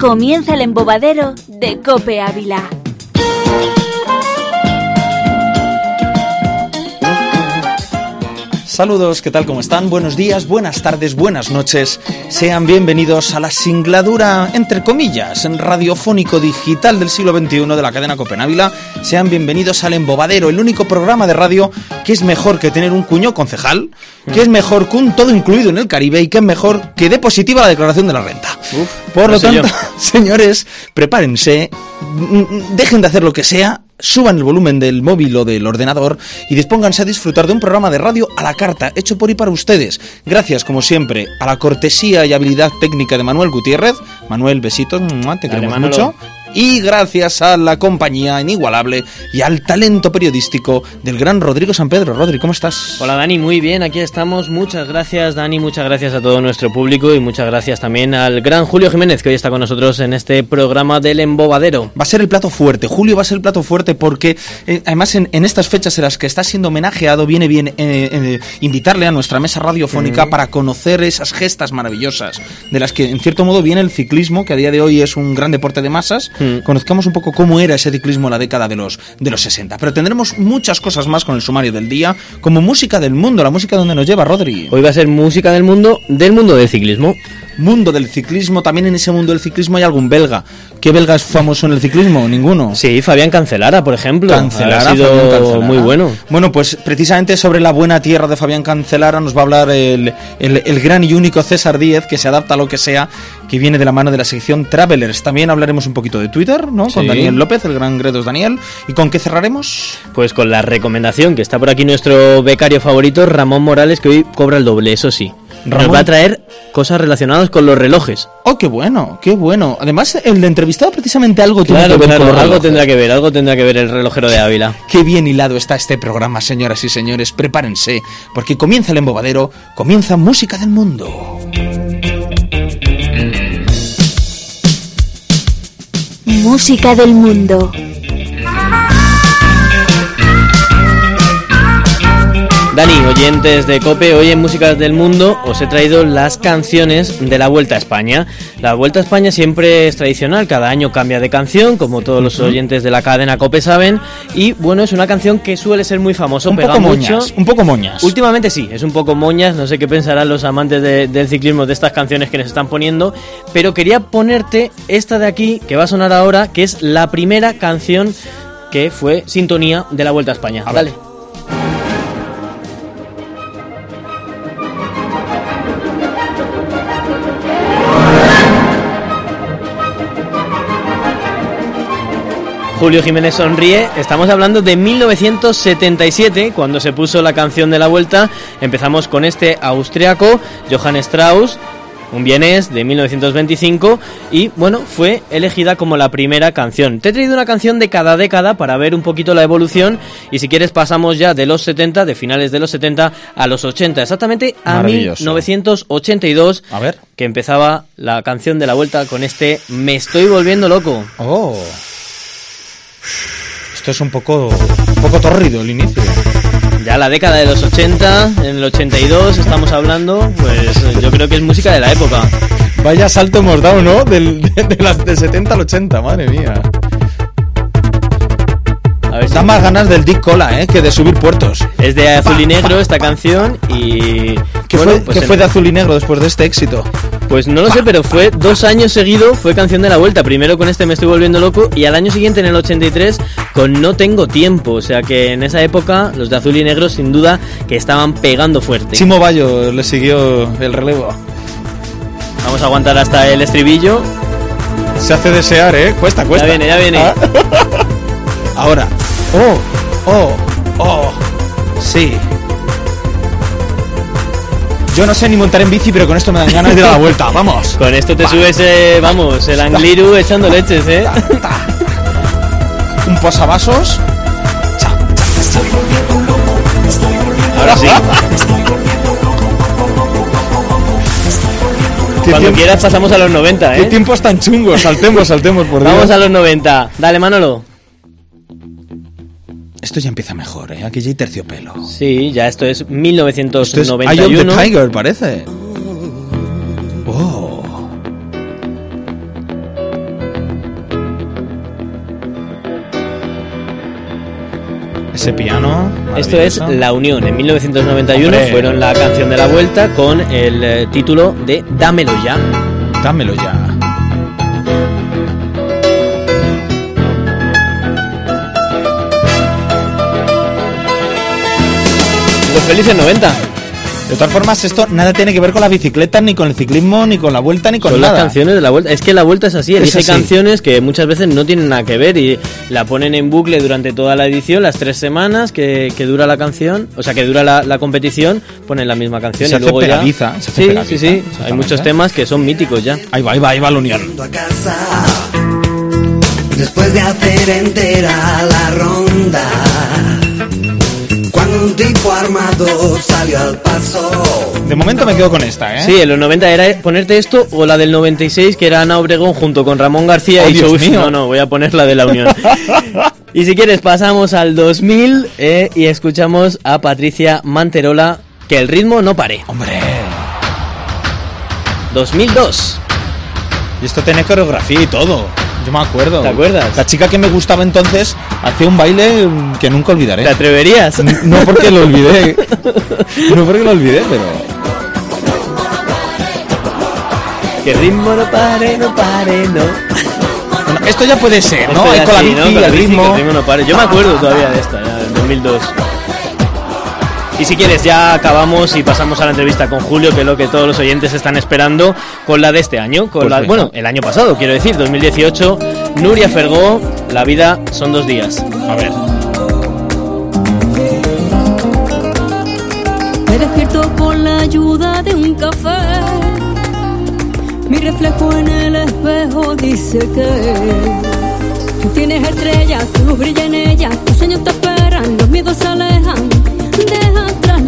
Comienza el embobadero de Cope Ávila. Saludos, ¿qué tal? ¿Cómo están? Buenos días, buenas tardes, buenas noches. Sean bienvenidos a la singladura, entre comillas, en radiofónico digital del siglo XXI de la cadena Copenávila. Sean bienvenidos al Embobadero, el único programa de radio que es mejor que tener un cuño concejal, que es mejor que un todo incluido en el Caribe y que es mejor que dé positiva la declaración de la renta. Por lo tanto, señores, prepárense, dejen de hacer lo que sea, suban el volumen del móvil o del ordenador y dispónganse a disfrutar de un programa de radio a la carta, hecho por y para ustedes. Gracias, como siempre, a la cortesía y habilidad técnica de Manuel Gutiérrez. Manuel, besitos, te queremos mucho y gracias a la compañía inigualable y al talento periodístico del gran Rodrigo San Pedro. Rodri, ¿cómo estás? Hola Dani, muy bien, aquí estamos. Muchas gracias Dani, muchas gracias a todo nuestro público y muchas gracias también al gran Julio Jiménez que hoy está con nosotros en este programa del embobadero. Va a ser el plato fuerte, Julio va a ser el plato fuerte porque eh, además en, estas fechas en las que está siendo homenajeado viene bien eh, eh, invitarle a nuestra mesa radiofónica para conocer esas gestas maravillosas de las que en cierto modo viene el ciclismo, que a día de hoy es un gran deporte de masas Mm. conozcamos un poco cómo era ese ciclismo en la década de los, de los 60. Pero tendremos muchas cosas más con el sumario del día, como música del mundo, la música donde nos lleva Rodri. Hoy va a ser música del mundo, del mundo del ciclismo mundo del ciclismo, también en ese mundo del ciclismo hay algún belga. ¿Qué belga es famoso en el ciclismo? Ninguno. Sí, Fabián Cancelara, por ejemplo. Cancelara, ha sido muy bueno. Bueno, pues precisamente sobre la buena tierra de Fabián Cancelara nos va a hablar el, el, gran y único César Díez, que se adapta a lo que sea, que viene de la mano de la sección Travelers. También hablaremos un poquito de Twitter, ¿no? Con Daniel López, el gran Gredos Daniel. ¿Y con qué cerraremos? Pues con la recomendación, que está por aquí nuestro becario favorito, Ramón Morales, que hoy cobra el doble, eso sí. Nos va a traer cosas relacionadas con los relojes. Oh, qué bueno, qué bueno. Además, el de entrevistado precisamente algo tiene que ver algo tendrá que ver, algo tendrá que ver el relojero de Ávila. Qué bien hilado está este programa, señoras y señores. Prepárense, porque comienza el embobadero, comienza Música del Mundo. Música del Mundo. Dani, oyentes de Cope, hoy en Músicas del Mundo os he traído las canciones de la Vuelta a España. La Vuelta a España siempre es tradicional, cada año cambia de canción, como todos los oyentes de la cadena Cope saben, y bueno, es una canción que suele ser muy famosa, un pega poco mucho. Moñas, un poco moñas. Últimamente sí, es un poco moñas, no sé qué pensarán los amantes del ciclismo de estas canciones que nos están poniendo, pero quería ponerte esta de aquí, que va a sonar ahora, que es la primera canción que fue sintonía de la Vuelta a España. Dale. Julio Jiménez sonríe. Estamos hablando de 1977, cuando se puso la canción de la vuelta. Empezamos con este austriaco, Johann Strauss, un vienés de 1925 y bueno, fue elegida como la primera canción. Te he traído una canción de cada década para ver un poquito la evolución y si quieres pasamos ya de los 70, de finales de los 70 a los 80, exactamente a 1982, a ver. que empezaba la canción de la vuelta con este Me estoy volviendo loco. Oh. Esto es un poco, un poco torrido el inicio. Ya la década de los 80, en el 82 estamos hablando, pues yo creo que es música de la época. Vaya salto hemos dado, ¿no? Del, de, las de 70 al 80, madre mía. A ver, da más ganas del Dick Cola, ¿eh? Que de subir puertos. Es de azul y negro esta canción y... ¿Qué, fue, pues fue de azul y negro después de este éxito? Pues no lo sé, pero fue dos años seguidos, fue canción de la vuelta. Primero con este Me estoy volviendo loco y al año siguiente, en el 83, con No tengo tiempo. O sea que en esa época los de azul y negro sin duda que estaban pegando fuerte. Chimo Bayo le siguió el relevo. Vamos a aguantar hasta el estribillo. Se hace desear, ¿eh? Cuesta, cuesta. Ya viene, ya viene. Ah. Ahora. Oh, oh, oh. Sí. Yo no sé ni montar en bici, pero con esto me dan ganas de dar la vuelta. Vamos. Con esto te subes, eh, vamos, el Angliru echando leches, ¿eh? Un posavasos. Ahora sí. Cuando quieras pasamos a los 90, ¿eh? Qué tiempos tan chungos. Saltemos, saltemos, por Dios. Vamos a los 90. Dale, Manolo. Esto ya empieza mejor, ¿eh? Aquí ya hay terciopelo. Sí, ya esto es 1991. Esto es Eye Tiger, parece. Oh. Ese piano. Esto es La Unión. En 1991 fueron la canción de la vuelta con el eh, título de Dámelo ya. Dámelo ya. Los felices 90. De todas formas, esto nada tiene que ver con la bicicleta, ni con el ciclismo, ni con la vuelta, ni con Son nada. las canciones de la vuelta. Es que la vuelta es así, elige así. canciones que muchas veces no tienen nada que ver y la ponen en bucle durante toda la edición, las tres semanas que, que dura la canción, o sea, que dura la, la competición, ponen la misma canción Se y hace luego ya- pegadiza, se hace sí, pegadiza, sí, sí. Hay muchos temas que son míticos ya. Ahí va, ahí va, ahí va la unión. después de hacer entera la ronda. Un tipo armado salió al paso. De momento me quedo con esta, ¿eh? Sí, en los 90 era ponerte esto o la del 96 que era Ana Obregón junto con Ramón García Oh, y Dios mío. No, no, voy a poner la de la Unión. y si quieres pasamos al 2000 eh, y escuchamos a Patricia Manterola que el ritmo no pare. Hombre. 2002. Y esto tenía coreografía y todo. Yo me acuerdo. ¿Te acuerdas? La chica que me gustaba entonces hacía un baile que nunca olvidaré. ¿Te atreverías? No porque lo olvidé. No porque lo olvidé, pero. que ritmo no pare, no pare, no. Bueno, esto ya puede ser, ¿no? Ya con la bici, ¿no? El ritmo. no pare. Yo me acuerdo todavía de esta, ya, del 2002. Y si quieres, ya acabamos y pasamos a la entrevista con Julio, que es lo que todos los oyentes están esperando, con la de este año, con la, Perfecto. bueno, el año pasado, quiero decir, 2018. Nuria Fergó, La vida son dos días. A ver. Me despierto con la ayuda de un café. Mi reflejo en el espejo dice que tú tienes estrellas, tu luz brilla en ellas, tus sueños te esperan, los miedos se alejan, deja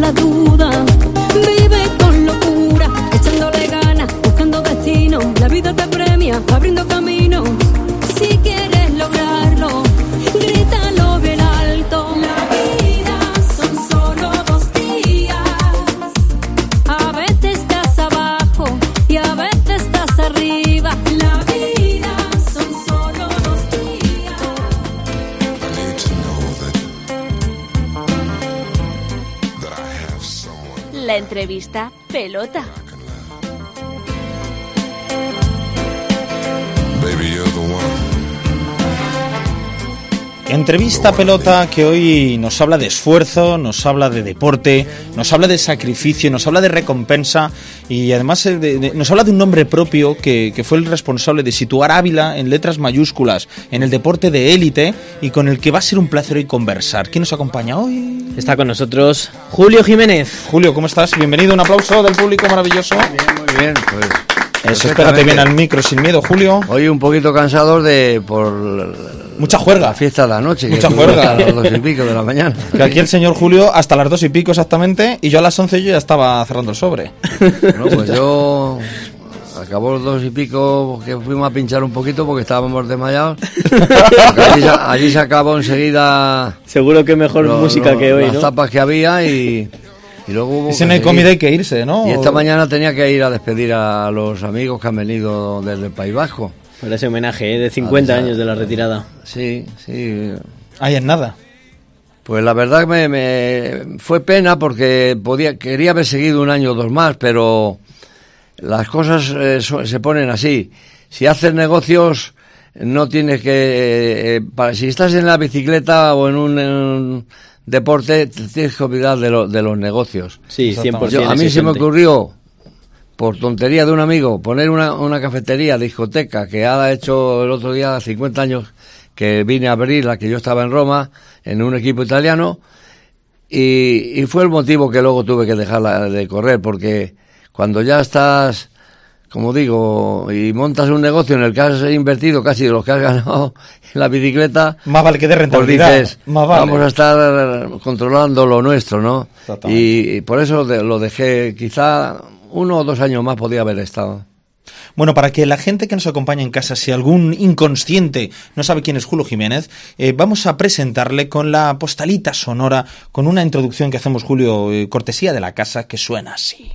la duda, vive con locura, echándole ganas, buscando destino, la vida te premia, abriendo camino, La entrevista pelota. Entrevista pelota que hoy nos habla de esfuerzo, nos habla de deporte, nos habla de sacrificio, nos habla de recompensa y además eh, de- de- nos habla de un nombre propio que, que fue el responsable de situar Ávila en letras mayúsculas en el deporte de élite y con el que va a ser un placer hoy conversar. ¿Quién nos acompaña hoy? Está con nosotros Julio Jiménez. Julio, ¿cómo estás? Bienvenido, un aplauso del público maravilloso. Muy bien, pues. Eso, espérate bien al micro sin miedo, Julio. Hoy un poquito cansados de por Mucha la juerga. fiesta de la noche. Mucha juerga. hasta las dos y pico de la mañana. Que aquí el señor Julio hasta las dos y pico exactamente y yo a las once yo ya estaba cerrando el sobre. No, pues yo acabó los dos y pico que fuimos a pinchar un poquito porque estábamos desmayados. Allí, se- allí se acabó enseguida Seguro que mejor lo- música lo- que hoy, las ¿no? tapas que había y, y luego hubo Y si no hay comida hay que irse, ¿no? Y esta mañana tenía que ir a despedir a los amigos que han venido desde el País Vasco. Por ese homenaje ¿eh? de 50 Ah, ya. años de la retirada. Sí, sí. Ahí en nada. Pues la verdad que me, me- fue pena porque podía quería haber seguido un año o dos más, pero las cosas eh, so- se ponen así. Si haces negocios no tienes que eh, eh, para, si estás en la bicicleta o en un, en un deporte te tienes que olvidar de, lo- de los negocios. Sí, 100%. Yo- a mí se me ocurrió por tontería de un amigo poner una, una cafetería, discoteca que ha hecho el otro día 50 años que vine a abrirla, que yo estaba en Roma en un equipo italiano y, y fue el motivo que luego tuve que dejarla de correr porque cuando ya estás como digo y montas un negocio en el que has invertido casi de lo que has ganado en la bicicleta Más vale que de pues rentabilidad. dices, Más vale. vamos a estar controlando lo nuestro, ¿no? Y, y por eso de- lo dejé, quizá uno o dos años más podía haber estado. Bueno, para que la gente que nos acompaña en casa, si algún inconsciente no sabe quién es Julio Jiménez, eh, vamos a presentarle con la postalita sonora, con una introducción que hacemos, Julio, eh, cortesía de la casa, que suena así.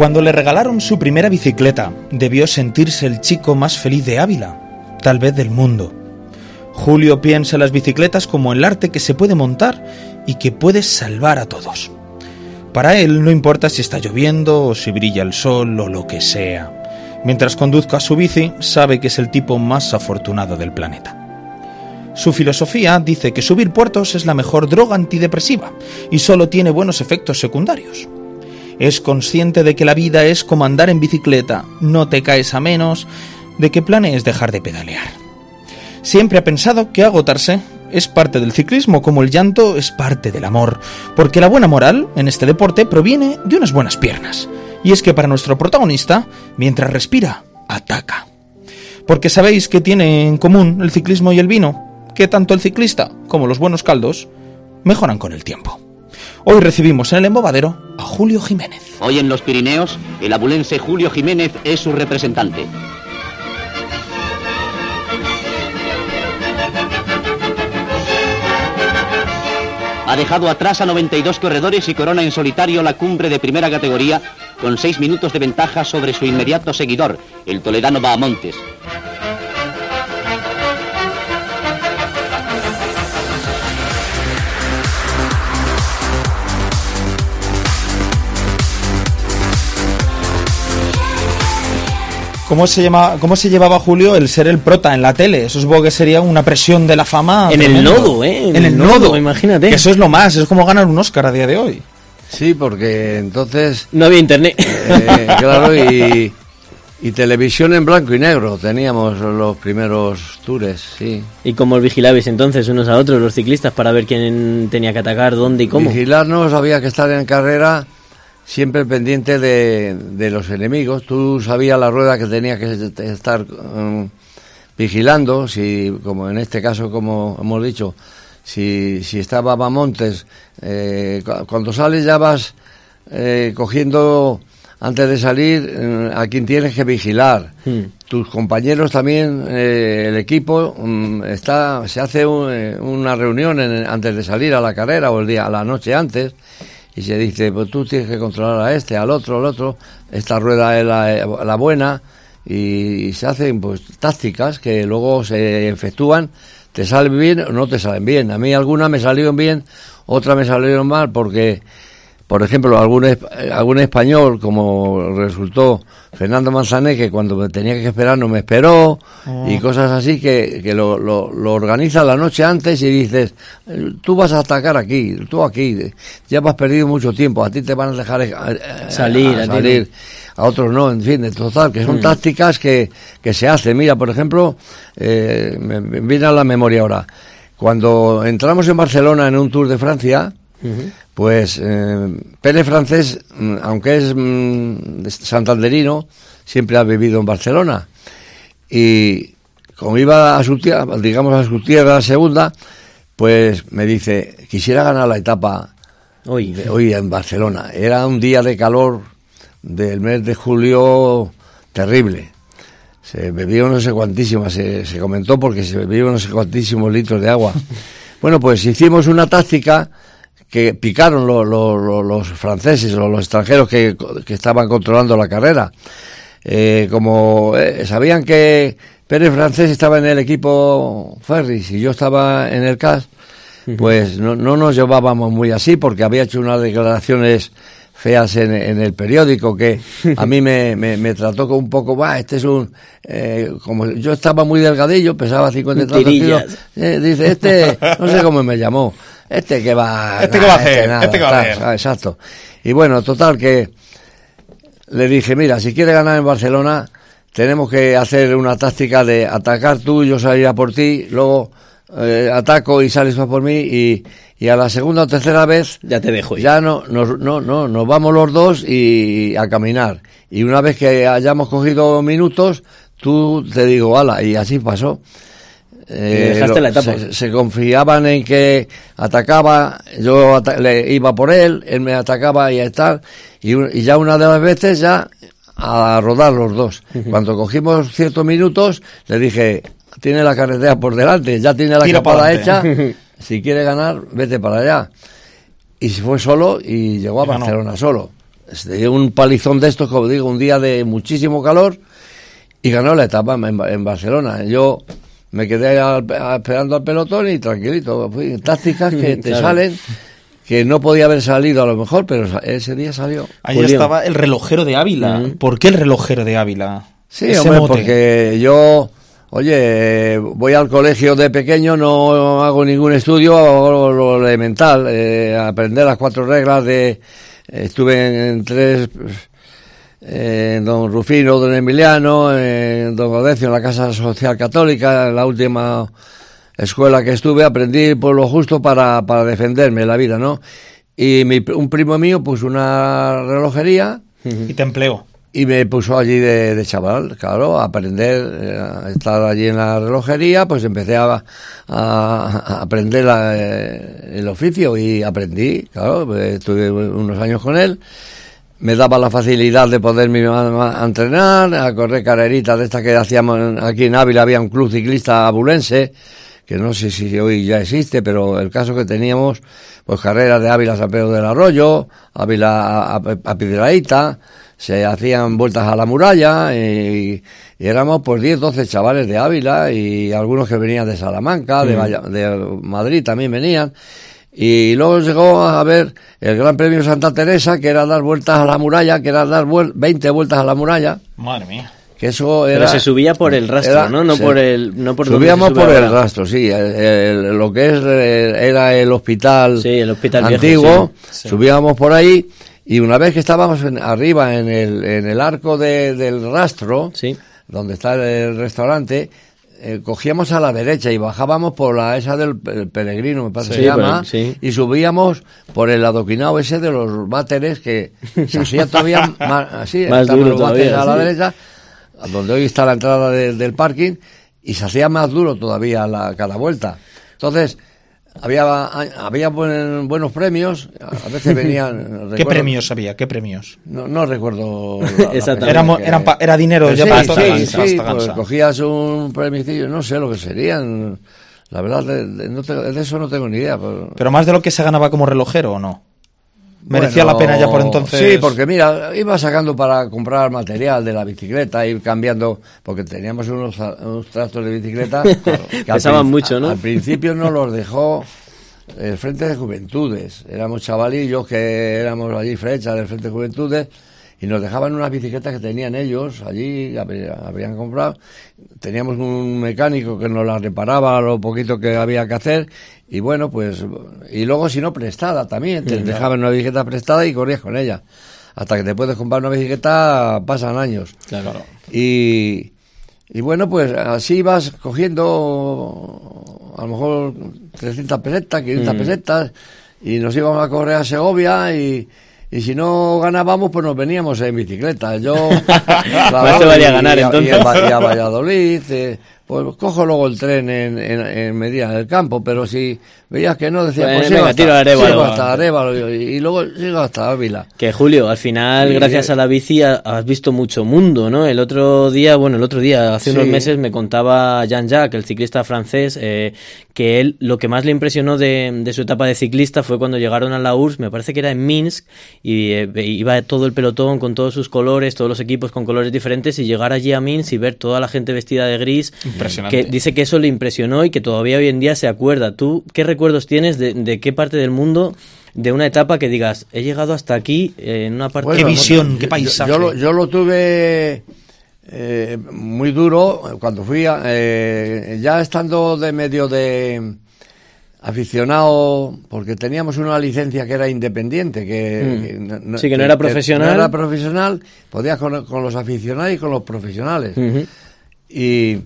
Cuando le regalaron su primera bicicleta, debió sentirse el chico más feliz de Ávila, tal vez del mundo. Julio piensa en las bicicletas como el arte que se puede montar y que puede salvar a todos. Para él no importa si está lloviendo o si brilla el sol o lo que sea. Mientras conduzca su bici, sabe que es el tipo más afortunado del planeta. Su filosofía dice que subir puertos es la mejor droga antidepresiva y solo tiene buenos efectos secundarios. Es consciente de que la vida es como andar en bicicleta, no te caes a menos de que planees dejar de pedalear. Siempre ha pensado que agotarse es parte del ciclismo como el llanto es parte del amor, porque la buena moral en este deporte proviene de unas buenas piernas. Y es que para nuestro protagonista, mientras respira, ataca. Porque sabéis que tiene en común el ciclismo y el vino, que tanto el ciclista como los buenos caldos mejoran con el tiempo. Hoy recibimos en el embobadero a Julio Jiménez. Hoy en los Pirineos, el abulense Julio Jiménez es su representante. Ha dejado atrás a 92 corredores y corona en solitario la cumbre de primera categoría con 6 minutos de ventaja sobre su inmediato seguidor, el toledano Bahamontes. ¿Cómo se, llama, ¿Cómo se llevaba Julio el ser el prota en la tele? Eso supongo que sería una presión de la fama. En el nodo, ¿eh? En, el nodo, imagínate. Que eso es lo más, es como ganar un Oscar a día de hoy. Sí, porque entonces, No había internet. eh, claro, y, y televisión en blanco y negro. Teníamos los primeros tours, sí. ¿Y cómo os vigilabais entonces unos a otros, los ciclistas, para ver quién tenía que atacar, dónde y cómo? Vigilarnos, había que estar en carrera siempre pendiente de, de los enemigos. Tú sabías la rueda que tenía que estar mm, vigilando, si, como en este caso, como hemos dicho, si, si estaba Bamontes, eh, cu- cuando sales ya vas eh, cogiendo, antes de salir, eh, a quien tienes que vigilar. Hmm. Tus compañeros también, eh, el equipo, mm, está, se hace un- una reunión en- antes de salir a la carrera o el día, a la noche antes y se dice, pues tú tienes que controlar a este, al otro, al otro, esta rueda es la, la buena y, se hacen pues tácticas que luego se efectúan, te salen bien o no te salen bien. A mí algunas me salieron bien, otras me salieron mal porque, por ejemplo, algún, es- algún español, como resultó Fernando Manzané, que cuando me tenía que esperar no me esperó, y cosas así que, que lo, lo, lo organizas la noche antes y dices, eh, tú vas a atacar aquí, tú aquí, ya has perdido mucho tiempo, a ti te van a dejar eh, eh, Salir, a a ti salir, a otros no, en fin, de total, que son Mm. tácticas que, que se hacen. Mira, por ejemplo, eh, me, me viene a la memoria ahora, cuando entramos en Barcelona en un Tour de Francia, pues eh, Pérez Francés, mm, aunque es mm, de santanderino, siempre ha vivido en Barcelona. Y como iba a su tierra, digamos a su tierra segunda, pues me dice, quisiera ganar la etapa Hoy. de hoy en Barcelona. Era un día de calor del mes de julio terrible. Se bebió no sé cuantísimas, se, se comentó porque se bebió no sé cuantísimos litros de agua. Bueno, pues hicimos una táctica que picaron lo- lo- lo- los franceses o los extranjeros que, que estaban controlando la carrera. Eh, como eh, sabían que Pérez Francés estaba en el equipo Ferris y yo estaba en el CAS, pues no, no nos llevábamos muy así porque había hecho unas declaraciones feas en, en el periódico que a mí me, me, me trató con un poco, va, este es un, eh, como yo estaba muy delgadillo, pesaba 50 y tantos Tirillas. kilos, eh, dice, este, no sé cómo me llamó, este que va, Este que va a hacer, este que va a tal, hacer. ah, exacto. Y bueno, total que le dije, mira, si quiere ganar en Barcelona, tenemos que hacer una táctica de atacar tú, yo salir a por ti, luego eh, ataco y sales tú por mí y, y a la segunda o tercera vez Ya te dejo ir. ya no, nos, no, no, nos vamos los dos y a caminar. Y una vez que hayamos cogido minutos, tú te digo, ala, y así pasó. Eh, dejaste la etapa. Se, se confiaban en que atacaba, yo ata- le iba por él, él me atacaba y tal, y, un- y ya una de las veces ya a rodar los dos. Cuando cogimos ciertos minutos, le dije, tiene la carretera por delante, ya tiene la Tira capada hecha, si quiere ganar, vete para allá. Y se fue solo y llegó a ganó. Barcelona solo. se dio un palizón de estos, como digo, un día de muchísimo calor y ganó la etapa en, en Barcelona. Yo me quedé al- esperando al pelotón y tranquilito. Fui, tácticas que te Claro. salen, que no podía haber salido a lo mejor, pero ese día salió. Ahí estaba el relojero de Ávila. ¿Por qué el relojero de Ávila? Sí, hombre, porque yo, oye, voy al colegio de pequeño, no hago ningún estudio, hago lo elemental, eh, aprender las cuatro reglas de, estuve en, en tres, eh, en Don Rufino, Don Emiliano, en Don Audencio, en la Casa Social Católica, en la última escuela que estuve, aprendí por lo justo para, para defenderme la vida, ¿no? Y mi, un primo mío puso una relojería, Y te empleó. y me puso allí de, de chaval, claro, a aprender, eh, a estar allí en la relojería, pues empecé a, a- a aprender la, eh, el oficio y aprendí, claro, pues, estuve unos años con él. Me daba la facilidad de poderme a, a entrenar, a correr carreritas de estas que hacíamos aquí en Ávila, había un club ciclista abulense, que no sé si hoy ya existe, pero el caso que teníamos, pues carreras de Ávila a San Pedro del Arroyo, Ávila a, a, a Piedrahíta, se hacían vueltas a la muralla y, y éramos pues 10, 12 chavales de Ávila y algunos que venían de Salamanca, de, de Madrid también venían. Y luego llegó a ver el Gran Premio Santa Teresa, que era dar vueltas a la muralla, que era dar vuel- 20 vueltas a la muralla, Madre mía. que eso era... Pero se subía por el rastro, era- ¿no? No por el... No por Subíamos por el rastro, sí. el- el- lo que es eh, era el hospital, Sí, el hospital antiguo. Sí. subíamos por ahí y una vez que estábamos en- arriba en el, en el arco de- del rastro, Sí. donde está el restaurante, eh, cogíamos a la derecha y bajábamos por la esa del pe- peregrino, me parece Sí, que se llama, sí. y subíamos por el adoquinado ese de los váteres que se hacía todavía más, así, Más estaban duro los váteres todavía, a la sí. derecha, donde hoy está la entrada de- del parking, y se hacía más duro todavía la, cada vuelta. Entonces, había, había buen- buenos premios, a veces venían... ¿Qué recuerdo- premios había? ¿Qué premios? No, no recuerdo. la- Exactamente. Era, mo- que- eran pa- era dinero ya sí, para sí, la sí, hasta pues cogías un premicillo, no sé lo que serían. La verdad, de, de- no te- de eso no tengo ni idea. pero- Pero más de lo que se ganaba como relojero, ¿o no? ¿Merecía Bueno, la pena ya por entonces? Sí, porque mira, iba sacando para comprar material de la bicicleta, ir cambiando, porque teníamos unos, unos trastos de bicicleta. que al Pesaban mucho, ¿no? Al principio nos los dejó el Frente de Juventudes. Éramos chavalillos que éramos allí flechas del Frente de Juventudes y nos dejaban unas bicicletas que tenían ellos allí, habían comprado. Teníamos un mecánico que nos las reparaba lo poquito que había que hacer y bueno, pues, y luego si no prestada también, te dejaban una bicicleta prestada y corrías con ella. Hasta que te puedes comprar una bicicleta pasan años. Claro. Y, y bueno, pues así vas cogiendo a lo mejor 300 pesetas, 500 pesetas, y nos íbamos a correr a Segovia y, y si no ganábamos, pues nos veníamos en bicicleta. Yo, valía y- ganar, y a- entonces. Y a, Va- y a Valladolid, eh, pues cojo luego el tren en, en, en Medina del Campo, pero si veías que no, decía, Pues pues venga, hasta, tiro a Arévalo. sigo hasta Arévalo y, y luego sigo hasta Ávila. Que Julio, al final, gracias a la bici, ha- has visto mucho mundo, ¿no? El otro día, bueno, el otro día, hace unos meses, me contaba Jean-Jacques, el ciclista francés, eh, que él, lo que más le impresionó de, de su etapa de ciclista fue cuando llegaron a la URSS, me parece que era en Minsk, y eh, iba todo el pelotón con todos sus colores, todos los equipos con colores diferentes, y llegar allí a Minsk y ver toda la gente vestida de gris, Impresionante. que dice que eso le impresionó y que todavía hoy en día se acuerda. ¿Tú qué recuerdos tienes de, de qué parte del mundo, de una etapa que digas, he llegado hasta aquí eh, en una parte... Qué Bueno, visión, yo- qué paisaje. Yo, lo, yo lo tuve eh, muy duro cuando fui, a- eh, ya estando de medio de aficionado, porque teníamos una licencia que era independiente, que, Mm. Sí, que no era profesional. no era profesional, podías con, con los aficionados y con los profesionales. Y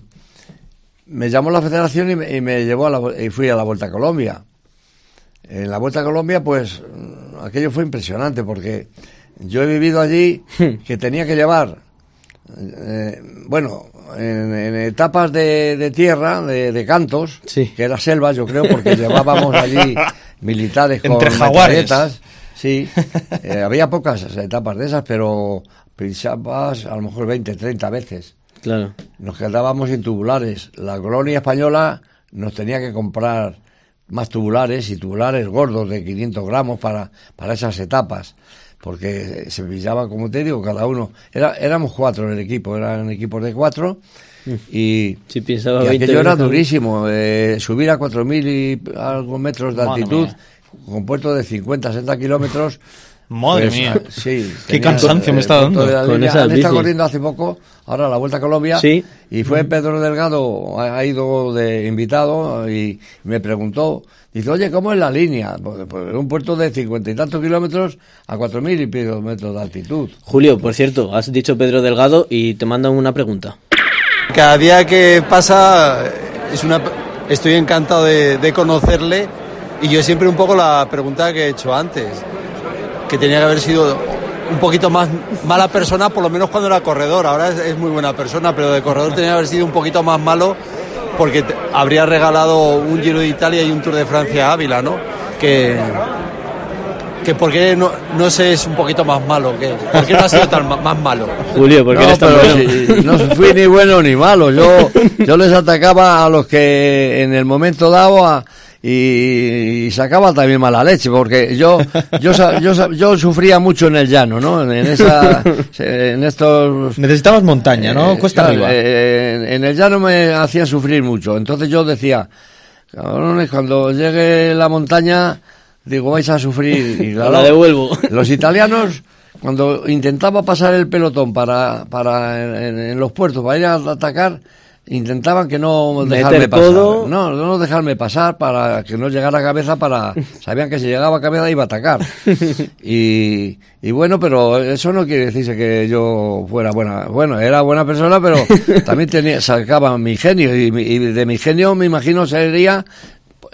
me llamó la federación y me, y me llevó a la, y fui a la Vuelta a Colombia. En la Vuelta a Colombia, pues mm, aquello fue impresionante porque yo he vivido allí que tenía que llevar, eh, bueno, en, en etapas de, de tierra, de, de cantos, Sí. que era selva, yo creo, porque llevábamos allí militares con Entre jaguares. Sí, eh, había pocas etapas de esas, pero pisabas a lo mejor 20, 30 veces. Claro. Nos quedábamos sin tubulares. La colonia española nos tenía que comprar más tubulares y tubulares gordos de 500 gramos para, para esas etapas. porque se pillaba, como te digo, cada uno. Era, éramos cuatro en el equipo, eran equipos de cuatro. Y, Si pensaba y 20 aquello era durísimo. eh, subir a 4.000 y algo metros de altitud, con puerto de 50, 60 kilómetros. Madre pues, mía. Sí. Qué cansancio me está dando con esas Han estado corriendo hace poco, ahora la Vuelta a Colombia. Sí. Y fue Pedro Delgado, ha, ha ido de invitado y me preguntó, dice, oye, ¿cómo es la línea? Pues, pues, un puerto de cincuenta y tantos kilómetros a cuatro mil y pico metros de altitud. Julio, por cierto, has dicho Pedro Delgado y te mandan una pregunta. Cada día que pasa es una, estoy encantado de, de conocerle y yo siempre un poco la pregunta que he hecho antes, que tenía que haber sido un poquito más mala persona, por lo menos cuando era corredor, ahora es, es muy buena persona, pero de corredor tenía que haber sido un poquito más malo porque te- habría regalado un Giro de Italia y un Tour de Francia a Ávila, ¿no? Que, que por qué no, no sé, es un poquito más malo, que, ¿por qué no ha sido tan ma- más malo? Julio, porque no, eres tan bueno. si- no fui ni bueno ni malo. Yo, yo les atacaba a los que en el momento dado a- y, y sacaba también mala leche, porque yo, yo, yo, yo sufría mucho en el llano, ¿no? En, esa, en estos Necesitabas montaña, ¿no? Eh, Cuesta claro, arriba. eh, en, el llano me hacían sufrir mucho. Entonces yo decía, cabrones, cuando llegue la montaña, digo, vais a sufrir. Y claro, La devuelvo. Los italianos, cuando intentaba pasar el pelotón para, para en, en- en los puertos para ir a atacar, intentaban que no dejarme pasar. No, no dejarme pasar para que no llegara a cabeza para... Sabían que si llegaba a cabeza iba a atacar. Y, y bueno, pero eso no quiere decirse que yo fuera buena. Bueno, era buena persona, pero también tenía, sacaba mi genio. Y, y de mi genio me imagino sería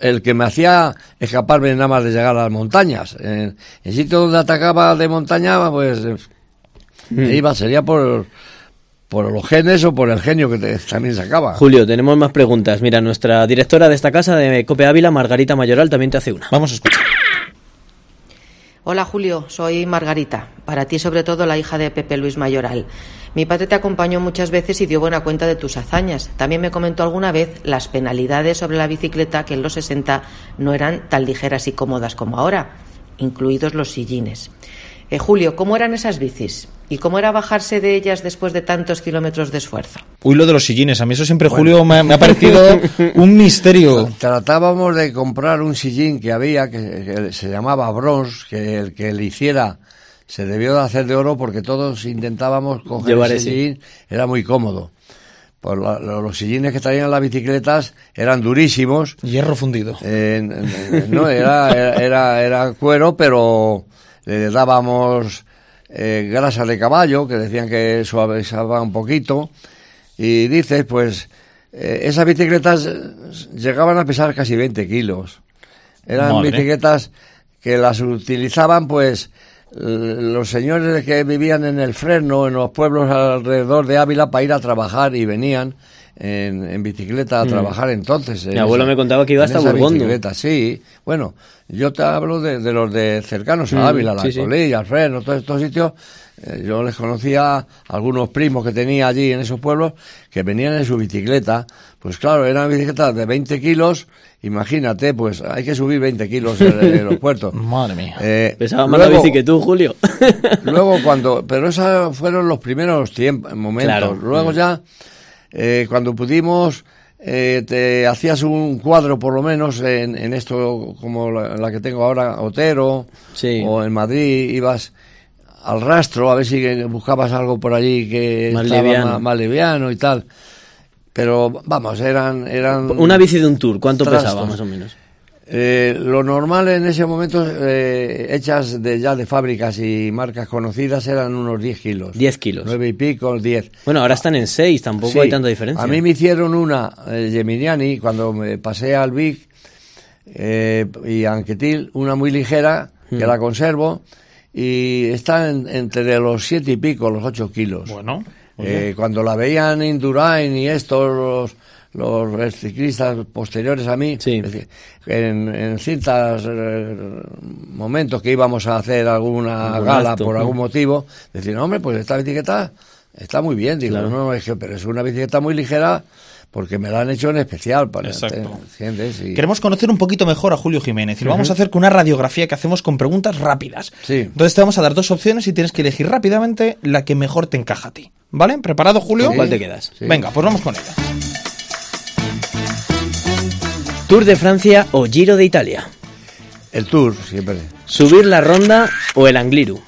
el que me hacía escaparme nada más de llegar a las montañas. En el sitio donde atacaba de montaña, pues eh, iba, sería por, por los genes o por el genio que te- también sacaba. Julio, tenemos más preguntas. Mira, nuestra directora de esta casa de Cope Ávila, Margarita Mayoral, también te hace una. Vamos a escuchar. Hola Julio, soy Margarita. Para ti sobre todo la hija de Pepe Luis Mayoral. Mi padre te acompañó muchas veces y dio buena cuenta de tus hazañas. También me comentó alguna vez las penalidades sobre la bicicleta que en los 60 no eran tan ligeras y cómodas como ahora, incluidos los sillines. Eh, Julio, ¿cómo eran esas bicis? ¿Y cómo era bajarse de ellas después de tantos kilómetros de esfuerzo? Uy, lo de los sillines. A mí eso siempre, Julio, me, ha- me ha parecido un misterio. Tratábamos de comprar un sillín que había, que, que se llamaba bronze, que el que le hiciera se debió de hacer de oro porque todos intentábamos coger Llevar ese ese. sillín, era muy cómodo. Por la- lo- los sillines que traían las bicicletas eran durísimos, Hierro fundido. eh, no, era, era, era, era cuero, pero le dábamos eh, grasa de caballo, que decían que suavizaba un poquito. Y dices, pues, eh, esas bicicletas llegaban a pesar casi 20 kilos. Eran Madre. bicicletas que las utilizaban, pues, los señores que vivían en el Fresno, en los pueblos alrededor de Ávila, para ir a trabajar y venían en, en bicicleta a trabajar entonces. Mi abuelo me contaba que iba hasta bicicleta, sí. Bueno, yo te hablo de, de los de cercanos a Mm, Ávila, la sí. Colilla, el Fresno, todos estos sitios. Eh, yo les conocía a algunos primos que tenía allí en esos pueblos que venían en su bicicleta. Pues claro, eran bicicletas de 20 kilos. Imagínate, pues hay que subir 20 kilos en el aeropuerto. Madre mía. Eh, Pesaba más la bici que tú, Julio. Luego cuando, pero esos fueron los primeros tiempos, momentos. Claro. Luego ya, eh, cuando pudimos, eh, te hacías un cuadro por lo menos en, en esto como la, la que tengo ahora, Otero, Sí. o en Madrid, ibas al rastro a ver si buscabas algo por allí que Más estaba liviano. Más, más liviano y tal. Pero vamos, eran, eran Una bici de un tour, ¿cuánto Trastos. pesaba más o menos? Eh, lo normal en ese momento, eh, hechas de, ya de fábricas y marcas conocidas, eran unos 10 kilos. 10 kilos. 9 y pico, 10. Bueno, ahora están en 6, tampoco Sí. hay tanta diferencia. A mí me hicieron una eh, Geminiani cuando me pasé al Vic eh, y a Anquetil, una muy ligera, Mm. que la conservo, y está en- entre los 7 y pico, los 8 kilos. Bueno, Eh, cuando la veían Indurain y estos, los, ciclistas posteriores a mí, Sí. es decir, en, en ciertos eh, momentos que íbamos a hacer alguna Algún gala acto, por ¿no? algún motivo, decían, hombre, pues esta bicicleta está muy bien. Digo, Claro. no, es que, pero es una bicicleta muy ligera porque me lo han hecho en especial para Exacto. ¿entiendes? Y- Queremos conocer un poquito mejor a Julio Jiménez y lo vamos a hacer con una radiografía que hacemos con preguntas rápidas. Sí. Entonces te vamos a dar dos opciones y tienes que elegir rápidamente la que mejor te encaja a ti. ¿Vale? ¿Preparado, Julio? ¿Con cuál te quedas? Sí. Venga, pues vamos con ella. Tour de Francia o Giro de Italia. El Tour, siempre. Subir la ronda o el Angliru.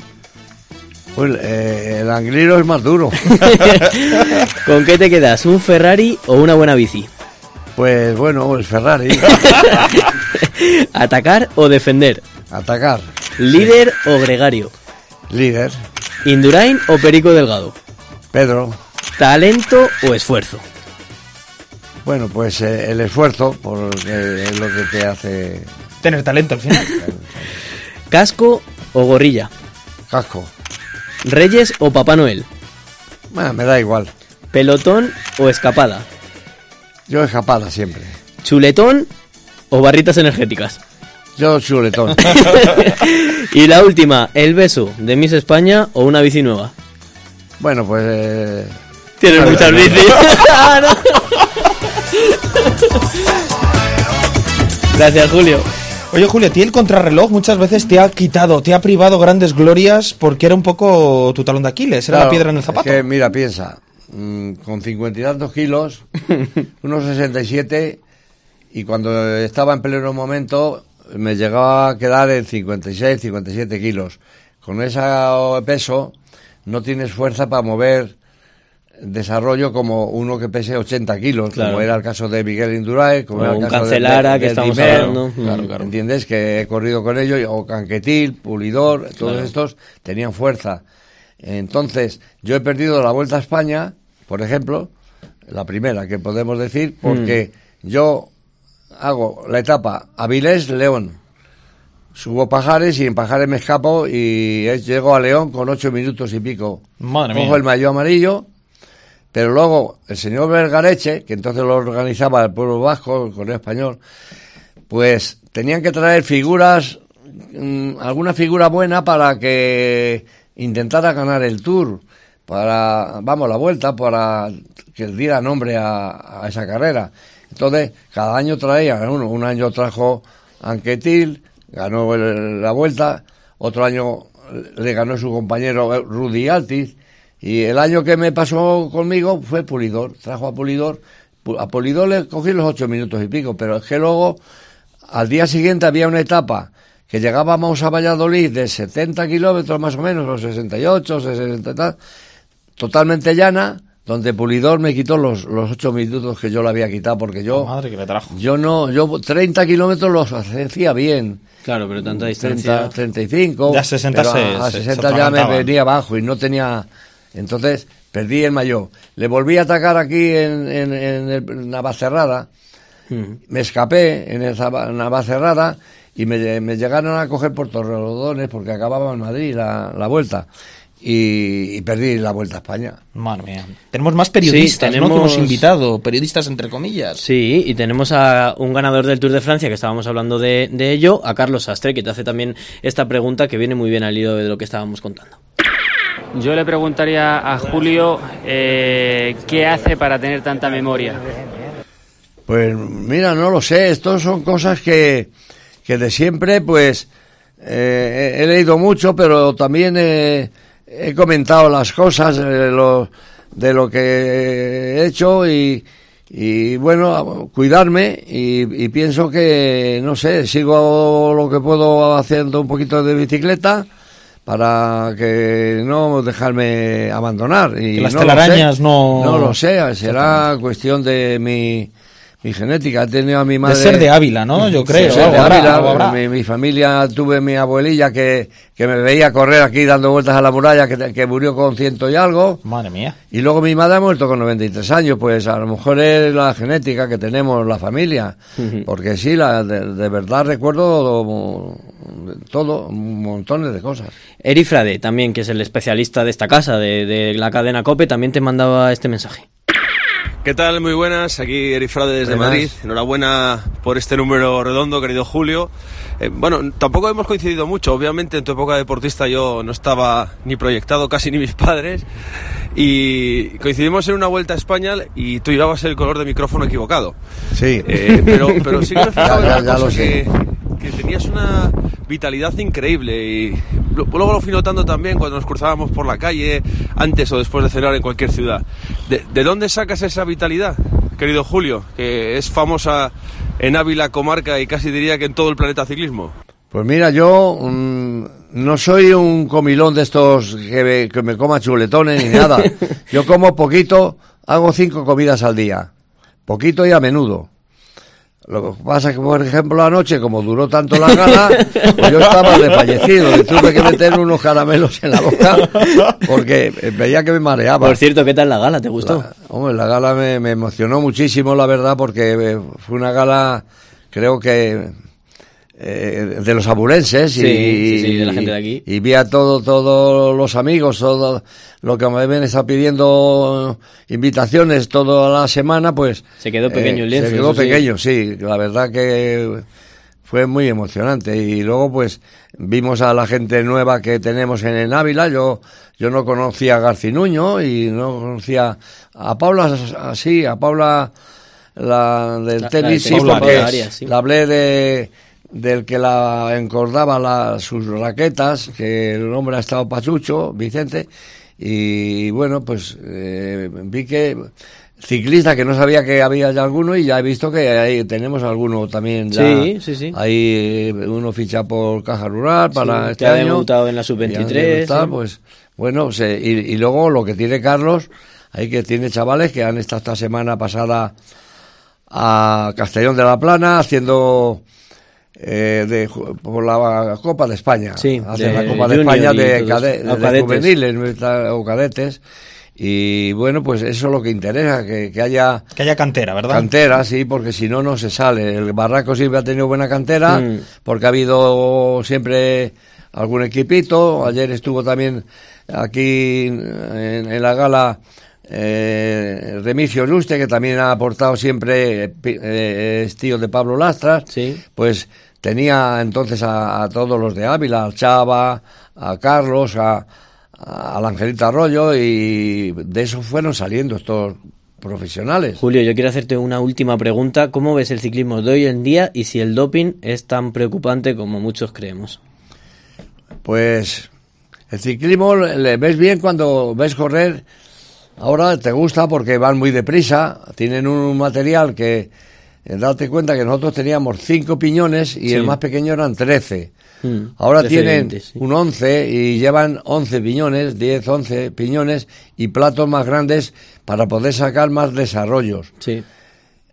Pues, eh, el angliro es más duro. ¿Con qué te quedas? ¿Un Ferrari o una buena bici? pues bueno, el Ferrari. ¿Atacar o defender? Atacar. ¿Líder o gregario? Líder. ¿Indurain o Perico Delgado? Pedro. ¿Talento o esfuerzo? Bueno, pues eh, el esfuerzo, porque es lo que te hace Tener talento al final. ¿Casco o gorrilla? casco. ¿Reyes o Papá Noel? Bueno, me da igual. ¿Pelotón o escapada? Yo escapada siempre. ¿Chuletón o barritas energéticas? Yo chuletón. y la última, ¿el beso de Miss España o una bici nueva? bueno, pues... eh, Tienes muchas bici bicis. Gracias, Julio. Oye, Julio, a ti el contrarreloj muchas veces te ha quitado, te ha privado grandes glorias porque era un poco tu talón de Aquiles, era la piedra en el es zapato. que, mira, piensa. mm, con cincuenta y tantos kilos, unos 67, y cuando estaba en pleno momento me llegaba a quedar en 56, 57 kilos. Con ese peso no tienes fuerza para mover desarrollo como uno que pese 80 kilos, Claro. como era el caso de Miguel Indurain, como O era el caso de- Cancelara de, que estamos hablando. Claro, claro. ¿Entiendes? Que he corrido con ellos, o Canquetil, Pulidor, todos estos tenían fuerza. Entonces, yo he perdido la Vuelta a España, por ejemplo, la primera que podemos decir, porque yo hago la etapa Avilés-León. Subo Pajares y en Pajares me escapo y llego a León con ocho minutos y pico. Madre mía. Cojo el maillot amarillo, pero luego el señor Vergareche, que entonces lo organizaba el pueblo vasco, el Correo Español, pues tenían que traer figuras, mm, alguna figura buena para que intentara ganar el Tour, para, vamos, la vuelta, para que diera nombre a, a esa carrera. Entonces, cada año traía uno. Un año trajo Anquetil, ganó el- la vuelta, otro año le ganó su compañero Rudy Altis, y el año que me pasó conmigo fue Pulidor, trajo a Pulidor, Pu- a Pulidor le cogí los ocho minutos y pico, pero es que luego al día siguiente había una etapa que llegábamos a Valladolid de 70 kilómetros más o menos, o 68, 60 y tal, totalmente llana, donde Pulidor me quitó los, los ocho minutos que yo le había quitado, porque yo, Madre que me trajo. yo no, yo 30 kilómetros los hacía bien. Claro, pero tanta 30, distancia. 35. Ya 60 pero se- a, a se- se 60 ya me venía abajo y no tenía. Entonces perdí el mayor. Le volví a atacar aquí en, en, en el- Navacerrada. Mm. Me escapé en esa Navacerrada y me, me llegaron a coger por Torrelodones porque acababa en Madrid la, la vuelta. Y, y perdí la vuelta a España. Madre mía. Tenemos más periodistas, Sí, ¿no? Que hemos tenemos- invitado, periodistas entre comillas. Sí, y tenemos a un ganador del Tour de Francia, que estábamos hablando de, de ello, a Carlos Sastre, que te hace también esta pregunta que viene muy bien al hilo de lo que estábamos contando. Yo le preguntaría a Julio eh, qué hace para tener tanta memoria. Pues mira, no lo sé, estos son cosas que, que de siempre, pues, eh, he leído mucho, pero también he, he comentado las cosas eh, lo- de lo que he hecho y, y bueno, cuidarme y, y pienso que, no sé, sigo lo que puedo haciendo un poquito de bicicleta para que no dejarme abandonar. Y Que las no telarañas sé. no- No lo sé, será cuestión de mi, mi genética. He tenido a mi madre... ser de Ávila, ¿no? Yo creo, De ser de habrá, Ávila. habrá. Mi, mi familia, tuve mi abuelilla que, que me veía correr aquí dando vueltas a la muralla, que, que murió con ciento y algo. Madre mía. Y luego mi madre ha muerto con 93 años, pues a lo mejor es la genética que tenemos la familia, porque sí, la, de, de verdad recuerdo todo, montones de cosas. Eri Frade, también, que es el especialista de esta casa, de, de la cadena COPE, también te mandaba este mensaje. ¿Qué tal? Muy buenas. Aquí Eri Frade desde Buenas. Madrid. Enhorabuena por este número redondo, querido Julio. Eh, bueno, tampoco hemos coincidido mucho. Obviamente, en tu época deportista yo no estaba ni proyectado, casi ni mis padres. Y coincidimos en una vuelta a España y tú llevabas el color de micrófono equivocado. Sí. Eh, pero, pero sí que me fijaba Ya, una ya cosa sé. que, que tenías una vitalidad increíble y luego lo fui notando también cuando nos cruzábamos por la calle, antes o después de cenar en cualquier ciudad. ¿De, de dónde sacas esa vitalidad, querido Julio, que es famosa en Ávila, comarca y casi diría que en todo el planeta ciclismo? Pues mira, yo mm, no soy un comilón de estos que me, que me coma chuletones ni nada. Yo como poquito, hago cinco comidas al día. Poquito y a menudo. Lo que pasa es que, por ejemplo, anoche, como duró tanto la gala, pues yo estaba desfallecido y tuve que meter unos caramelos en la boca porque veía que me mareaba. Por cierto, ¿qué tal la gala? ¿Te gustó? La, hombre, la gala me, me emocionó muchísimo, la verdad, porque eh, fue una gala, creo que eh, de los aburenses Sí, y, sí, sí, de la gente de aquí. y vi a todo, todos los amigos, todo lo que me habían estado pidiendo invitaciones toda la semana, pues Se quedó pequeño el lienzo, Se quedó pequeño, sí, la verdad que fue muy emocionante y luego pues vimos a la gente nueva que tenemos en, en Ávila, yo yo no conocía a Garcinuño y no conocía a Paula así, a Paula la del La- la tenis de sí, porque Paula Arias, sí. la hablé de del que la encordaba la- sus raquetas, que el nombre ha estado Pachucho, Vicente, y bueno, pues eh, vi que ciclista que no sabía que había ya alguno y ya he visto que ahí tenemos alguno también ya. Sí, sí, sí. Ahí eh, uno ficha por Caja Rural para este que ha año. debutado en la Y sub-23, han debutado, sí. pues bueno, se- y, y luego lo que tiene Carlos, ahí que tiene chavales que han estado esta semana pasada a Castellón de la Plana haciendo eh, de, ju- por la Copa de España. Sí, Hacen de la Copa de España de, cade- de juveniles o cadetes. Y bueno, pues eso es lo que interesa, que, que haya Que haya cantera, ¿verdad? cantera, sí, porque si no, no se sale. El Barraco siempre ha tenido buena cantera, Mm. porque ha habido siempre algún equipito. Ayer estuvo también aquí en, en la gala eh, Remigio Juste, que también ha aportado siempre, eh, eh, es tío de Pablo Lastras. Sí. Pues tenía entonces a, a todos los de Ávila, al Chava, a Carlos, a, a la Angelita Arroyo, y de eso fueron saliendo estos profesionales. Julio, yo quiero hacerte una última pregunta. ¿Cómo ves el ciclismo de hoy en día y si el doping es tan preocupante como muchos creemos? Pues el ciclismo le ves bien cuando ves correr. Ahora te gusta porque van muy deprisa, tienen un material que, eh, date cuenta que nosotros teníamos cinco piñones y Sí. el más pequeño eran 13. Mm, Ahora 13, tienen 20, sí. un 11 y llevan 11 piñones, 10, 11 piñones y platos más grandes para poder sacar más desarrollos. Sí.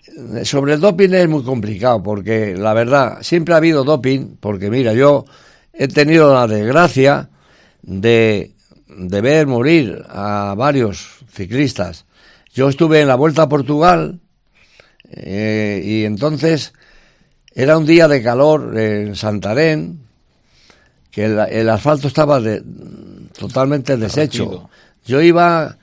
Eh, Sobre el doping es muy complicado porque la verdad siempre ha habido doping porque mira yo he tenido la desgracia de, de ver morir a varios ciclistas. Yo estuve en la Vuelta a Portugal eh, y entonces era un día de calor en Santarén que el, el asfalto estaba de- totalmente deshecho. Yo iba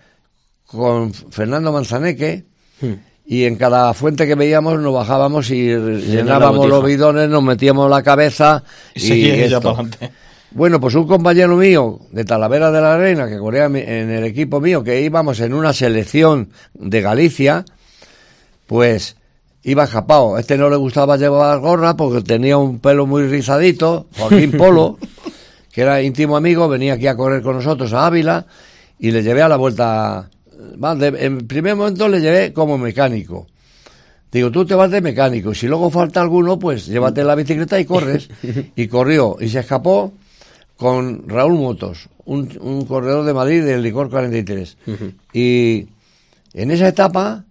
con Fernando Manzaneque Hmm. y en cada fuente que veíamos nos bajábamos y llenábamos los bidones, nos metíamos la cabeza Y y, esto. Bueno, pues un compañero mío de Talavera de la Reina, que corría en el equipo mío, que íbamos en una selección de Galicia, pues iba japao. Este no le gustaba llevar gorra porque tenía un pelo muy rizadito, Joaquín Polo, que era íntimo amigo, venía aquí a correr con nosotros a Ávila y le llevé a la vuelta. en primer momento le llevé como mecánico. Digo, tú te vas de mecánico, y si luego falta alguno, pues llévate la bicicleta y corres. Y corrió, y se escapó con Raúl Motos, un, un corredor de Madrid del licor 43. Y en esa etapa,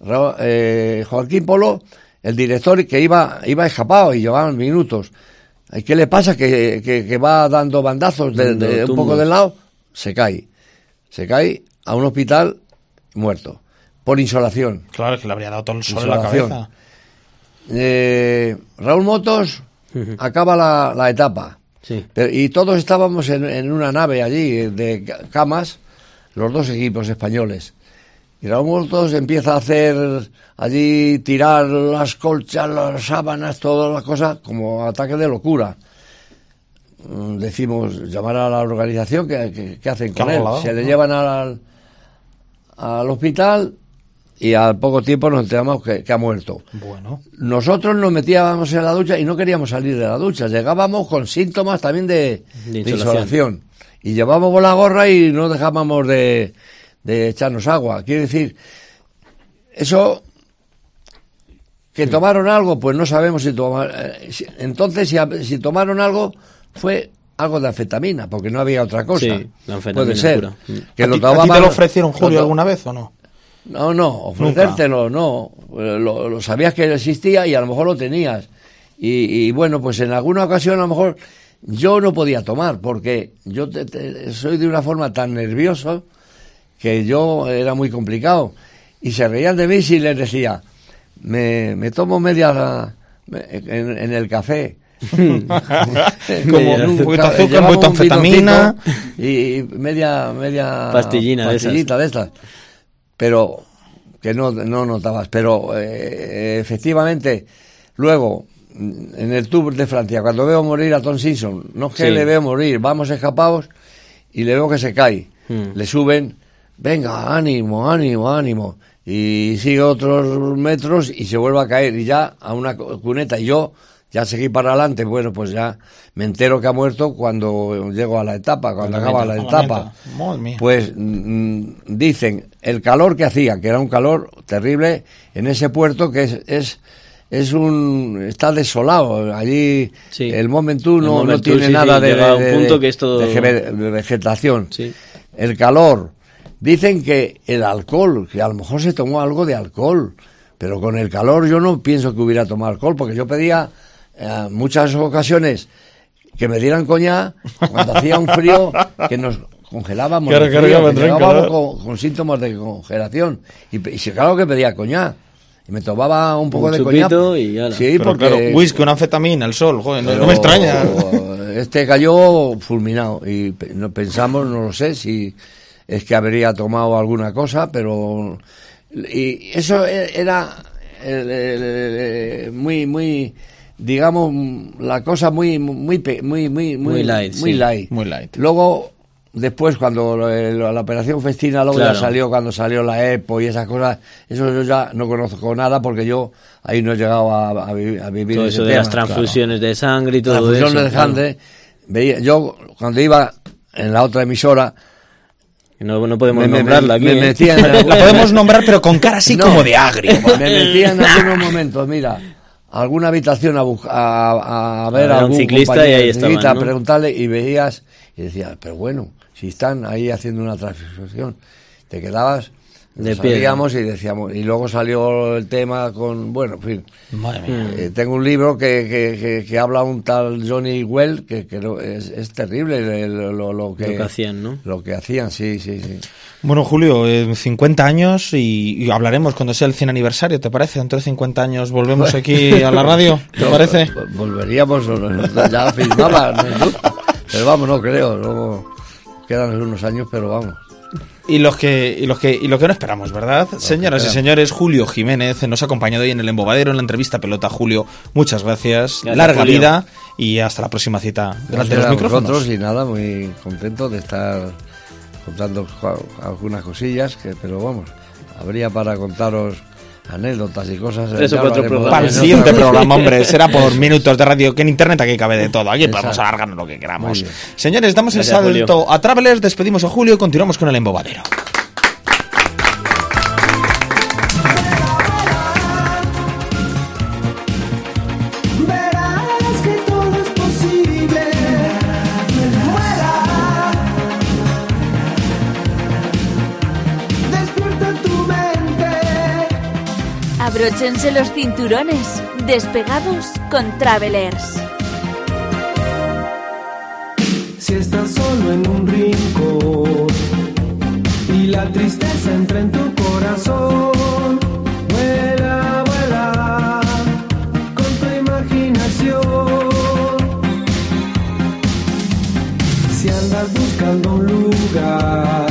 Ra- eh, Joaquín Polo, el director que iba, iba escapado y llevaban minutos. ¿Y ¿Qué le pasa? Que, que- que va dando bandazos de, un poco del lado, se cae. Se cae a un hospital muerto, por insolación. Claro, que le habría dado todo el sol en la cabeza. Eh, Raúl Motos acaba la, la etapa. Sí. Pero- y todos estábamos en, en una nave allí eh, de ca- camas, los dos equipos españoles. Y Raúl Moltos empieza a hacer allí, tirar las colchas, las sábanas, todas las cosas, como ataque de locura. Mm, Decimos, llamar a la organización, que, que- que hacen con él? Se le llevan al, al hospital y al poco tiempo nos enteramos que, que ha muerto. Bueno. Nosotros nos metíamos en la ducha y no queríamos salir de la ducha. Llegábamos con síntomas también de, De de insolación. Y llevábamos la gorra y no dejábamos de, de echarnos agua. Quiere decir, eso que tomaron algo, pues no sabemos si tomaron. entonces, si, si tomaron algo, fue algo de anfetamina, porque no había otra cosa. Sí, la anfetamina Puede ser. pura. Que ¿A lo ti, a ti te tomaban- lo ofrecieron, Julio, lo alguna vez o no? No, no, ofrecértelo, no. Eh, Lo, lo sabías que existía y a lo mejor lo tenías. Y, y bueno, pues en alguna ocasión a lo mejor yo no podía tomar porque yo te- te- soy de una forma tan nervioso que yo era muy complicado. Y se reían de mí si les decía, me, me tomo media me- en, en el café. Como En un poquito de ca- azúcar, un poquito de anfetamina. Y media, media Pastillina de esas. pastillita de estas. Pero que no, no notabas. Pero eh, efectivamente, luego, en el Tour de Francia, cuando veo morir a Tom Simpson, no es que Sí. le veo morir, vamos escapados y le veo que se cae. Hmm. Le suben, venga, ánimo, ánimo, ánimo. Y sigue otros metros y se vuelve a caer. Y ya a una cu- cuneta. Y yo ya seguí para adelante. Bueno, pues ya me entero que ha muerto cuando llego a la etapa, cuando acaba la etapa. Pues mm, dicen el calor que hacía, que era un calor terrible en ese puerto que es es, es un está desolado allí Sí. el Momentum El no, no tiene sí, nada sí, de, un punto que es todo- vegetación el calor dicen que el alcohol que a lo mejor se tomó algo de alcohol pero con el calor yo no pienso que hubiera tomado alcohol porque yo pedía eh, muchas ocasiones que me dieran coñac cuando hacía un frío que nos congelábamos Claro, frío, claro, que claro. llegábamos con, con síntomas de congelación y, pe- y sí, claro que pedía coñac y me tomaba un poco Un de chupito coñac y ala. sí Pero porque claro, whisky, una anfetamina, el sol, joder, no, me extraña. Este cayó fulminado y pe- no pensamos, no lo sé, si es que habría tomado alguna cosa, pero y eso e- era el- el- el- muy muy digamos la cosa muy muy pe- muy muy Muy light, muy sí. light. Muy light. Luego después cuando lo- la, la operación festina luego Claro. ya salió cuando salió la EPO y esas cosas, eso yo ya no conozco nada porque yo ahí no he llegado a, a vi- a vivir Todo ese eso de tema, las transfusiones de sangre y todo transfusiones eso. de claro. sangre, veía, yo cuando iba en la otra emisora, No, no podemos Me- me- nombrarla aquí. me ¿eh? La podemos nombrar, pero con cara así No. como de agrio. me metía en algunos momentos, mira, alguna habitación a, buscar, a, a ver a un algún ciclista compañero y ahí estaban, a preguntarle y veías y decías, pero bueno, si están ahí haciendo una transfusión, te quedabas De salíamos y decíamos y luego salió el tema con bueno en fin Madre mía. Eh, tengo un libro que, que, que, que habla un tal Johnny Well que, es, es terrible lo, lo que, Lo que hacían, ¿no? lo que hacían sí sí sí Bueno, Julio, eh, 50 años y, y hablaremos cuando sea el 100 aniversario, ¿te parece? Dentro de 50 años volvemos aquí a la radio, ¿te No, parece? vol- Volveríamos, ya firmaba, ¿no? pero vamos, no creo, luego quedan unos años, pero vamos. Y los que y los que y lo que no esperamos, ¿verdad? Señoras y señores, Julio Jiménez nos ha acompañado hoy en el embobadero en la entrevista pelota. Julio, muchas gracias, Gracias, larga Julio. vida y hasta la próxima cita Gracias los a micrófonos. vosotros y nada, muy contento de estar contando co- algunas cosillas, que, pero vamos, habría para contaros anécdotas y cosas. Tres o cuatro programas. Para el en siguiente programa, hombre, será por minutos de radio, que en internet aquí cabe de todo. Aquí podemos alargarnos lo que queramos. Señores, damos el Gracias, salto Julio. a Travelers, despedimos a Julio y continuamos con el embobadero. Abróchense los cinturones. Despegados con Travelers. Si estás solo en un rincón y la tristeza entra en tu corazón, vuela, vuela con tu imaginación. Si andas buscando un lugar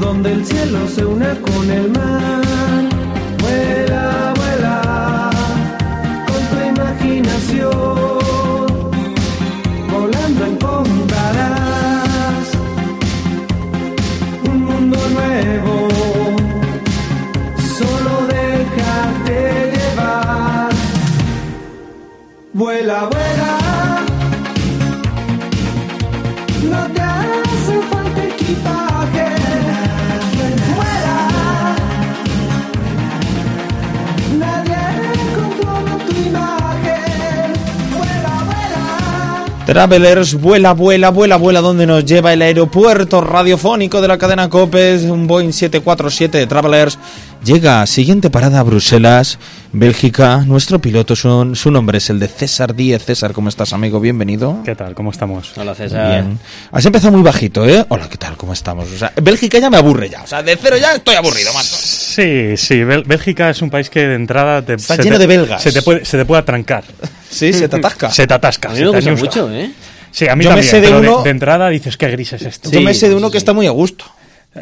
donde el cielo se una con con el mar. Travelers, vuela, vuela, vuela, vuela, donde nos lleva el aeropuerto radiofónico de la cadena COPES, un Boeing 747 de Travelers. Llega, siguiente parada a Bruselas, Bélgica. Nuestro piloto, son, su nombre es el de César Díez. César, ¿cómo estás, amigo? Bienvenido. ¿Qué tal? ¿Cómo estamos? Hola César. Bien. Has empezado muy bajito, ¿eh? Hola, ¿qué tal? ¿Cómo estamos? O sea, Bélgica ya me aburre ya. O sea, de cero ya estoy aburrido, macho. Sí, sí. Bel- Bélgica es un país que de entrada te, Está se lleno te- de belgas. Se te puede, se te puede atrancar. Sí, se te atasca. Se te atasca. A mí se me te gusta mucho, ¿eh? Sí, a mí Yo me sé de pero uno- de entrada dices, qué gris es esto. Yo me sé de uno que está muy a gusto.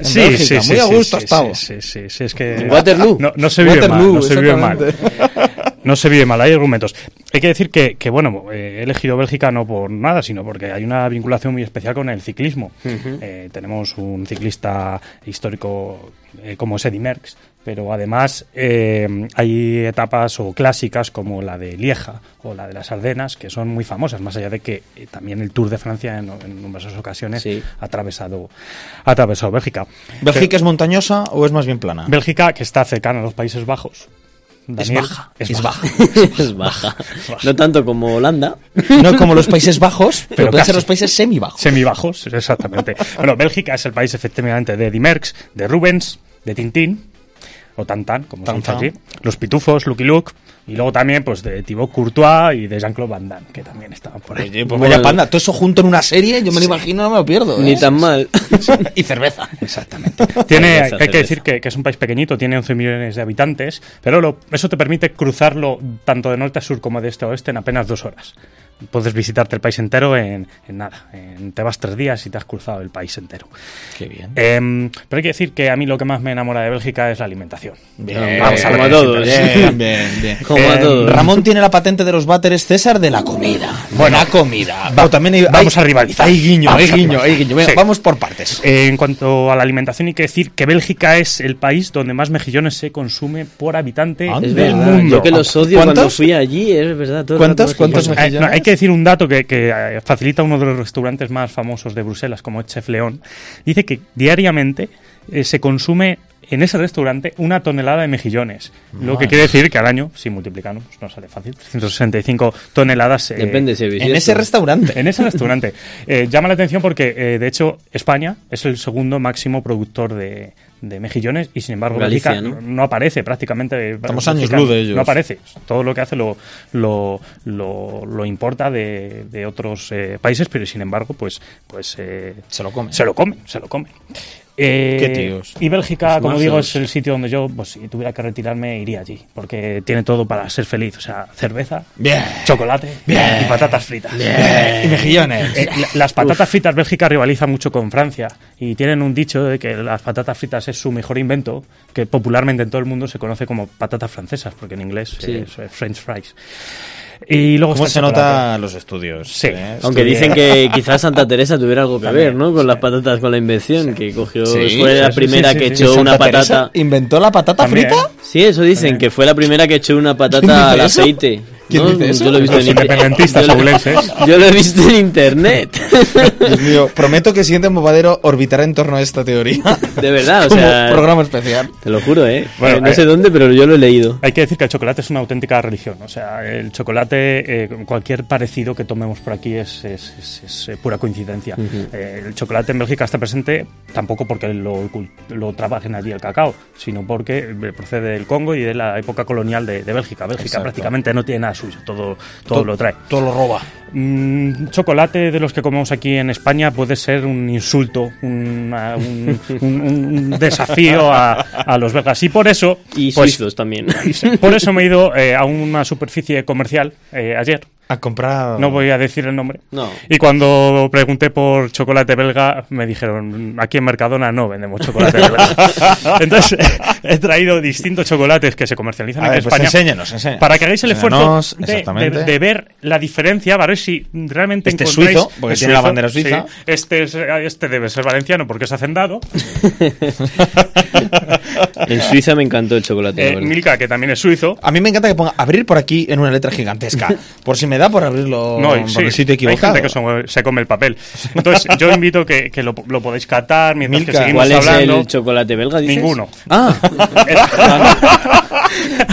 Sí, Bélgica, sí, muy sí, a sí, gusto sí, estado. Sí, sí, sí, es que... Waterloo. No, no se vive Waterloo, mal, no se vive mal. No se vive mal, hay argumentos. Hay que decir que, que, bueno, eh, he elegido Bélgica no por nada, sino porque hay una vinculación muy especial con el ciclismo. Eh, tenemos un ciclista histórico eh, como es Eddy Merckx, pero además eh, hay etapas o clásicas como la de Lieja o la de las Ardenas que son muy famosas, más allá de que eh, también el Tour de Francia en, en numerosas ocasiones Sí. ha atravesado, ha atravesado Bélgica. ¿Bélgica es montañosa o es más bien plana? Bélgica, que está cercana a los Países Bajos. Es baja, Es, es baja. es baja. No tanto como Holanda. No como los Países Bajos, pero, Pero pueden ser los países semibajos. Semibajos, exactamente. bueno, Bélgica es el país efectivamente de Eddy Merckx, de Rubens, de Tintín, o Tantan, como se dice aquí, los Pitufos, Lucky Luke, y luego también pues de Thibaut Courtois y de Jean-Claude Van Damme, que también estaban por ahí. Oye, pues vaya panda, todo eso junto en una serie, yo me lo imagino, no me lo pierdo. ¿eh? Ni tan mal. y cerveza. Exactamente. Tiene, Cerveza, hay que decir que, que es un país pequeñito, tiene 11 millones de habitantes, pero lo- eso te permite cruzarlo tanto de norte a sur como de este a oeste en apenas dos horas. Puedes visitarte el país entero en, en nada. En- te vas tres días y te has cruzado el país entero. Qué bien. Em, pero hay que decir que a mí lo que más me enamora de Bélgica es la alimentación. Bien, Vamos a como ver, a todos. Bien, bien, bien. Como a Eh, todos. Ramón tiene la patente de los váteres César de la comida. Bueno, la comida. va- O también hay- vamos hay- a rivalizar. Hay guiño, Vamos hay a guiño, hay guiño. Venga, Sí. vamos por partes. Eh, en cuanto a la alimentación, hay que decir que Bélgica es el país donde más mejillones se consume por habitante. Es del verdad. mundo. Yo que los odio ¿Cuántos? cuando fui allí, es verdad. todo ¿Cuántos? ¿Cuántos mejillones. Eh, no, hay que decir un dato que, que, eh, facilita uno de los restaurantes más famosos de Bruselas, como es Chef León. Dice que diariamente eh, se consume en ese restaurante una tonelada de mejillones. Lo que quiere decir que al año, si multiplicamos, no sale fácil, 365 toneladas. eh, Depende si En ese restaurante. en ese restaurante. Eh, llama la atención porque, eh, de hecho, España es el segundo máximo productor de, de mejillones y, sin embargo, Galicia, Bélgica ¿no? no, aparece prácticamente. Estamos años luz de ellos. No aparece. Todo lo que hace lo, lo, lo, lo importa de, de otros eh, países, pero sin embargo, pues, pues eh, Se lo come. se lo comen, se lo comen. Eh, Qué tíos. Y Bélgica, Los como digo, es el sitio donde yo, pues si tuviera que retirarme, iría allí. Porque tiene todo para ser feliz. O sea, cerveza, Bien. chocolate y patatas fritas. Bien. Y mejillones. Eh, la- las patatas fritas Bélgica rivaliza mucho con Francia y tienen un dicho de que las patatas fritas es su mejor invento, que popularmente en todo el mundo se conoce como patatas francesas, porque en inglés Sí. es, French fries. Y luego ¿Cómo se nota los estudios? Sí. eh? Aunque Estudia- dicen que quizás Santa Teresa tuviera algo que ver, ¿no? Con sí. las patatas, con la invención, que cogió, Sí, fue la primera sí, que sí, echó ¿Santa una Teresa patata. ¿Inventó la patata También. frita? Sí, eso dicen, que fue la primera que echó una ¿Quién patata al aceite. ¿Quién ¿no? dice eso? Yo lo he visto Los en independentistas saulenses. Yo lo he visto en internet. Dios mío, prometo que el siguiente movadero orbitará en torno a esta teoría. De verdad, o Como sea. programa especial. Te lo juro, ¿eh? Bueno, Eh, no eh, sé dónde, pero yo lo he leído. Hay que decir que el chocolate es una auténtica religión. O sea, el chocolate, eh, cualquier parecido que tomemos por aquí es, es- es- es, eh, pura coincidencia. Eh, el chocolate en Bélgica está presente tampoco porque lo, lo trabajen allí el cacao, sino porque eh, procede del Congo y de la época colonial de, de Bélgica. Bélgica Exacto. prácticamente no tiene nada suyo, todo, todo lo trae. Todo lo roba. Mm, chocolate de los que comemos aquí en España puede ser un insulto, una- un, un- un desafío a, a los belgas. Y por eso. Y pues, suizos también. por eso me he ido eh, a una superficie comercial eh, ayer A comprar. No voy a decir el nombre. No. Y cuando pregunté por chocolate belga, me dijeron, aquí en Mercadona no vendemos chocolate belga. Entonces, he traído distintos chocolates que se comercializan A ver, en pues España. enséñanos, enséñanos. Para que hagáis el esfuerzo Enséñanos, de, de- de ver la diferencia, para ver si realmente Este es encontráis- suizo, porque tiene la bandera suiza. sí. Este, es- este debe ser valenciano porque es hacendado. En Suiza me encantó el chocolate. la Eh. Milka, que también es suizo. A mí me encanta que ponga abrir por aquí en una letra gigantesca. Por si me da por abrirlo No, y por sí, el sitio hay equivocado. gente que se, se come el papel. Entonces, yo invito que, que lo, lo podéis catar mientras que Milka, seguimos ¿Cuál es hablando. el chocolate belga? dices? Ninguno. Ah,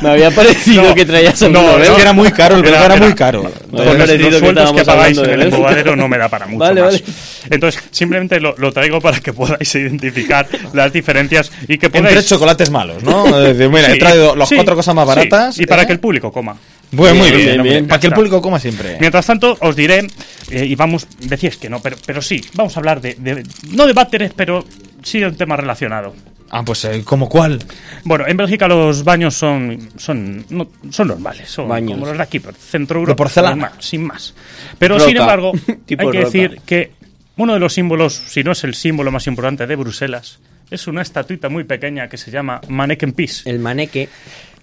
me había parecido No, que traías no, alguno es belga. que era muy caro, el belga era muy caro. Me Con los, parecido los que sueldos que estábamos pagáis en el embobadero no me da para mucho Vale, más. vale. Entonces, simplemente lo, lo traigo para que podáis identificar las diferencias y que podáis... tres chocolates malos, ¿no? Es decir, mira, he Sí, traído las sí, cuatro cosas más sí, baratas. y para ¿eh? que el público coma. Bueno, muy Bien, bien, bien, hombre, bien. Para que el público coma siempre. Mientras tanto, os diré, eh, y vamos, decíais que no, pero, pero sí, vamos a hablar de, de- no de váteres, pero sí de un tema relacionado. Ah, pues, eh, ¿como cuál? Bueno, en Bélgica los baños son son, no- son normales, son Baños. como los de aquí, pero Centro Europa. porcelana. normal, sin más. Pero sin embargo, Tipo hay que decir que uno de los símbolos, si no es el símbolo más importante de Bruselas, es una estatuita muy pequeña que se llama Manneken Pis, El maneque.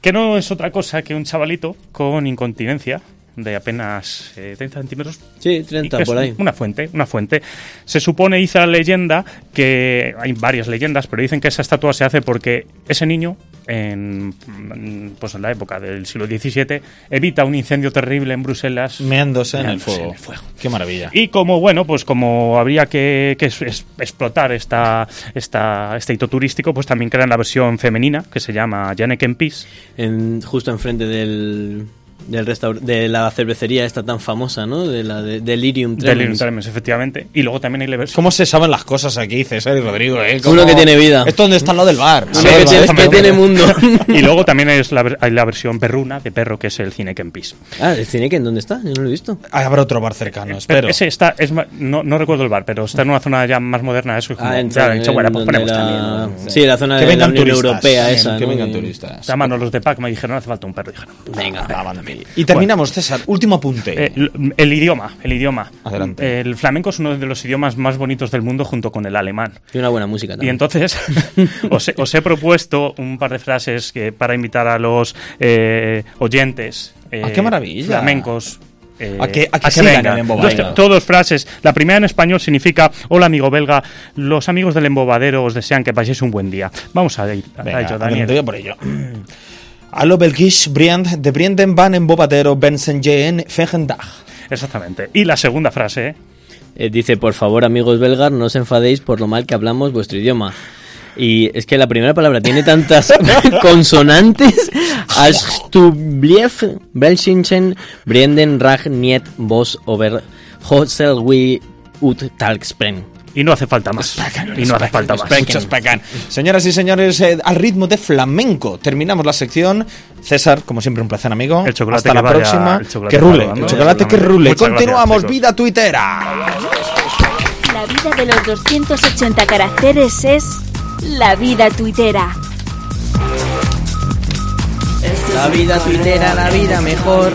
Que no es otra cosa que un chavalito con incontinencia de apenas eh, 30 centímetros Sí, y 30 que es por ahí. Una fuente, una fuente. Se supone, dice la leyenda, que hay varias leyendas, pero dicen que esa estatua se hace porque ese niño, en, mm, pues en la época del siglo XVII, evita un incendio terrible en Bruselas. Meándose en el fuego. en el fuego. Qué maravilla. Y como, bueno, pues como habría que, que es- es- explotar esta, esta, este hito turístico, pues también crean la versión femenina, que se llama Pis. En, justo enfrente del, del restaur- de la cervecería esta tan famosa, ¿no? De la de, Delirium Tremens. Delirium Tremens, efectivamente. Y luego también hay la versión... ¿Cómo se saben las cosas aquí, César y Rodrigo? eh? Uno ¿Cómo- que tiene vida. Esto donde está lo del bar. Uno Sí, que, el tiene, bar, que hombre. tiene mundo. Y luego también es la, hay la versión perruna de perro, que es el Cineken Pis. ah, ¿el Cinequen dónde está? Yo no lo he visto. Ah, Habrá otro bar cercano, Pero espero. ese está, es, ma- no, no recuerdo el bar, pero está en una zona ya más moderna. Eso es como, Ah, en, ya he dicho, en bueno, pues ponemos la- también. Sí, la zona Que de la Unión turistas. Europea Sí, esa. Que ¿no? vengan turistas. Llamanos los de PAC, me dijeron, hace falta un perro. Dijeron, Venga. Ah, Y terminamos, César. Último apunte. Eh, l- el idioma, el idioma. Adelante. El flamenco es uno de los idiomas más bonitos del mundo junto con el alemán. Y una buena música Y también. entonces os, he, os he propuesto un par de frases que, para invitar a los eh, oyentes eh, Ah, qué maravilla. flamencos. eh, A que- a que sigan el embobadero. Entonces, Todos frases. La primera en español significa Hola amigo belga, los amigos del embobadero os desean que paséis un buen día. Vamos a, ir, a ello, Daniel. por ello. Hallo Belgisch, Briand, de Brienden van en Bobadero, Bensen Jeen, Fegendag. Exactamente. Y la segunda frase, Eh, dice, por favor, amigos belgas, no os enfadéis por lo mal que hablamos vuestro idioma. Y es que la primera palabra tiene tantas consonantes. Astublief, Belschingen, Brienden, Rag, Niet, Bos, Over, Hotsel, Wi, Ut, Talkspren. Y no hace falta más. Y no hace falta más. Señoras y señores, eh, al ritmo de flamenco terminamos la sección. César, como siempre, un placer, amigo. El chocolate Hasta que la vaya- próxima. el chocolate que rule, el chocolate que rule. Muchas Continuamos, gracias, vida tuitera. La vida de los 280 caracteres es la vida tuitera. La vida tuitera, la vida mejor.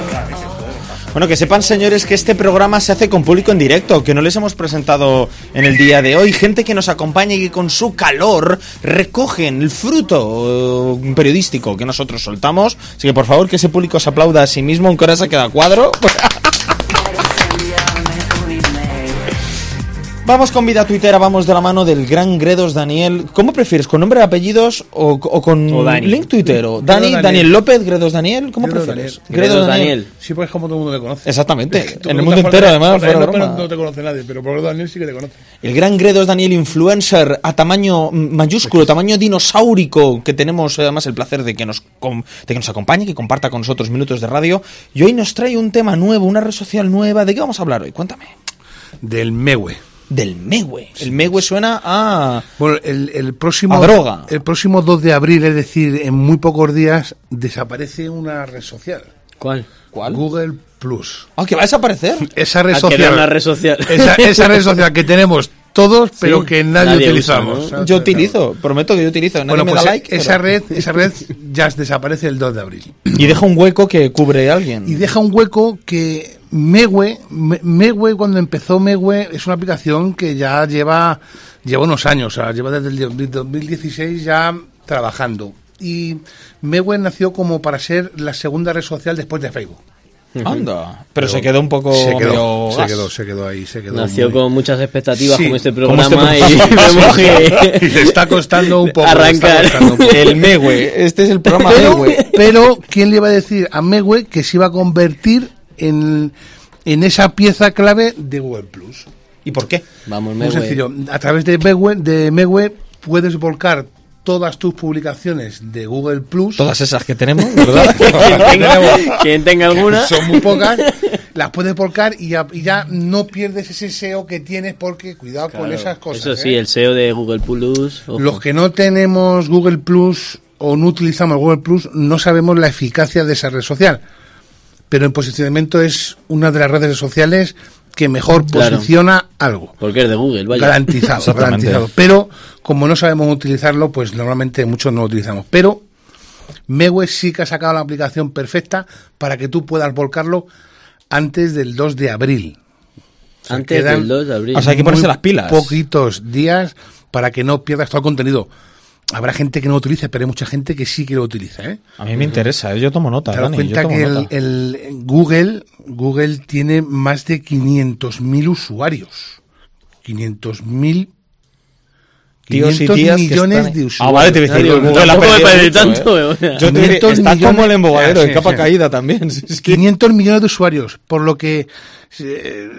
Bueno, que sepan, señores, que este programa se hace con público en directo, que no les hemos presentado en el día de hoy. Gente que nos acompaña y que con su calor recogen el fruto eh, periodístico que nosotros soltamos. Así que, por favor, que ese público se aplauda a sí mismo, aunque ahora se queda cuadro. Vamos con vida tuitera, vamos de la mano del gran Gredos Daniel. ¿Cómo prefieres, con nombre y apellidos o, o con O Dani. link tuitero? Dani, Daniel. Daniel López, Gredos Daniel, ¿cómo Gredos prefieres? Daniel. Gredos Daniel. Sí, pues es como todo el mundo le conoce. Exactamente, en el mundo entero, además, por. López no te conoce nadie, pero por Daniel sí que te conoce. El gran Gredos Daniel, influencer a tamaño mayúsculo, tamaño dinosaurico, que tenemos además el placer de que nos, com- de que nos acompañe, que comparta con nosotros minutos de radio. Y hoy nos trae un tema nuevo, una red social nueva. ¿De qué vamos a hablar hoy? Cuéntame. Del Mewe. Del Mewe. El Mewe suena a... Bueno, el, el próximo. A droga. El próximo 2 de abril, es decir, en muy pocos días, desaparece una red social. ¿Cuál? ¿Cuál? Google Plus. Ah, que va a desaparecer. Esa red social. red social. Esa, esa red social que tenemos todos, pero Sí, que nadie, nadie utilizamos. Yo utilizo, prometo que yo utilizo. Nadie Bueno, me pues da like. esa pero- red, esa red ya desaparece el 2 de abril. Y deja un hueco que cubre a alguien. Y deja un hueco que, Mewe, Me- Mewe, cuando empezó Mewe, es una aplicación que ya lleva, lleva unos años, o sea, lleva desde el 2016 ya trabajando. Y Mewe nació como para ser la segunda red social después de Facebook. Anda. Pero se quedó un poco Se quedó, se quedó, se quedó ahí, se quedó. Nació muy- con muchas expectativas Sí, como este como programa este y vemos que Y le está costando un poco, arrancar. costando un poco. El Mewe. Este es el programa pero, Mewe. pero, ¿quién le iba a decir a Mewe que se iba a convertir en, en esa pieza clave de Google Plus? ¿Y por qué? Vamos, Muy sencillo. A través de Mewe, de Mewe puedes volcar todas tus publicaciones de Google Plus. Todas esas que tenemos, ¿verdad? Quien tenga, quien tenga alguna. Son muy pocas. Las puedes volcar y ya, y ya no pierdes ese SEO que tienes porque cuidado con esas cosas. Eso sí, ¿eh? el SEO de Google Plus. ojo. Los que no tenemos Google Plus o no utilizamos Google Plus no sabemos la eficacia de esa red social. Pero en posicionamiento es una de las redes sociales que mejor Claro. posiciona algo. Porque es de Google, vaya. Garantizado, garantizado. Pero como no sabemos utilizarlo, pues normalmente muchos no lo utilizamos. Pero Mewe sí que ha sacado la aplicación perfecta para que tú puedas volcarlo antes del 2 de abril. O sea, Antes del 2 de abril. O sea, hay que ponerse las pilas. Poquitos días para que no pierdas todo el contenido. Habrá gente que no lo utilice, pero hay mucha gente que sí que lo utiliza. ¿eh? A mí me interesa, ¿eh? yo tomo nota, Te das Dani, yo cuenta tomo que el Google, Google tiene más de 500.000 usuarios. 500.000 Tíos y 500 tías que millones están- de Ah, usuarios. vale, te voy a decir, ha tampoco me parece tanto, ¿eh? eh. Yo te diré, 500 está como el embobadero, Ah, en sí, capa sí. caída también. Sí, es que- 500 millones de usuarios, por lo que eh,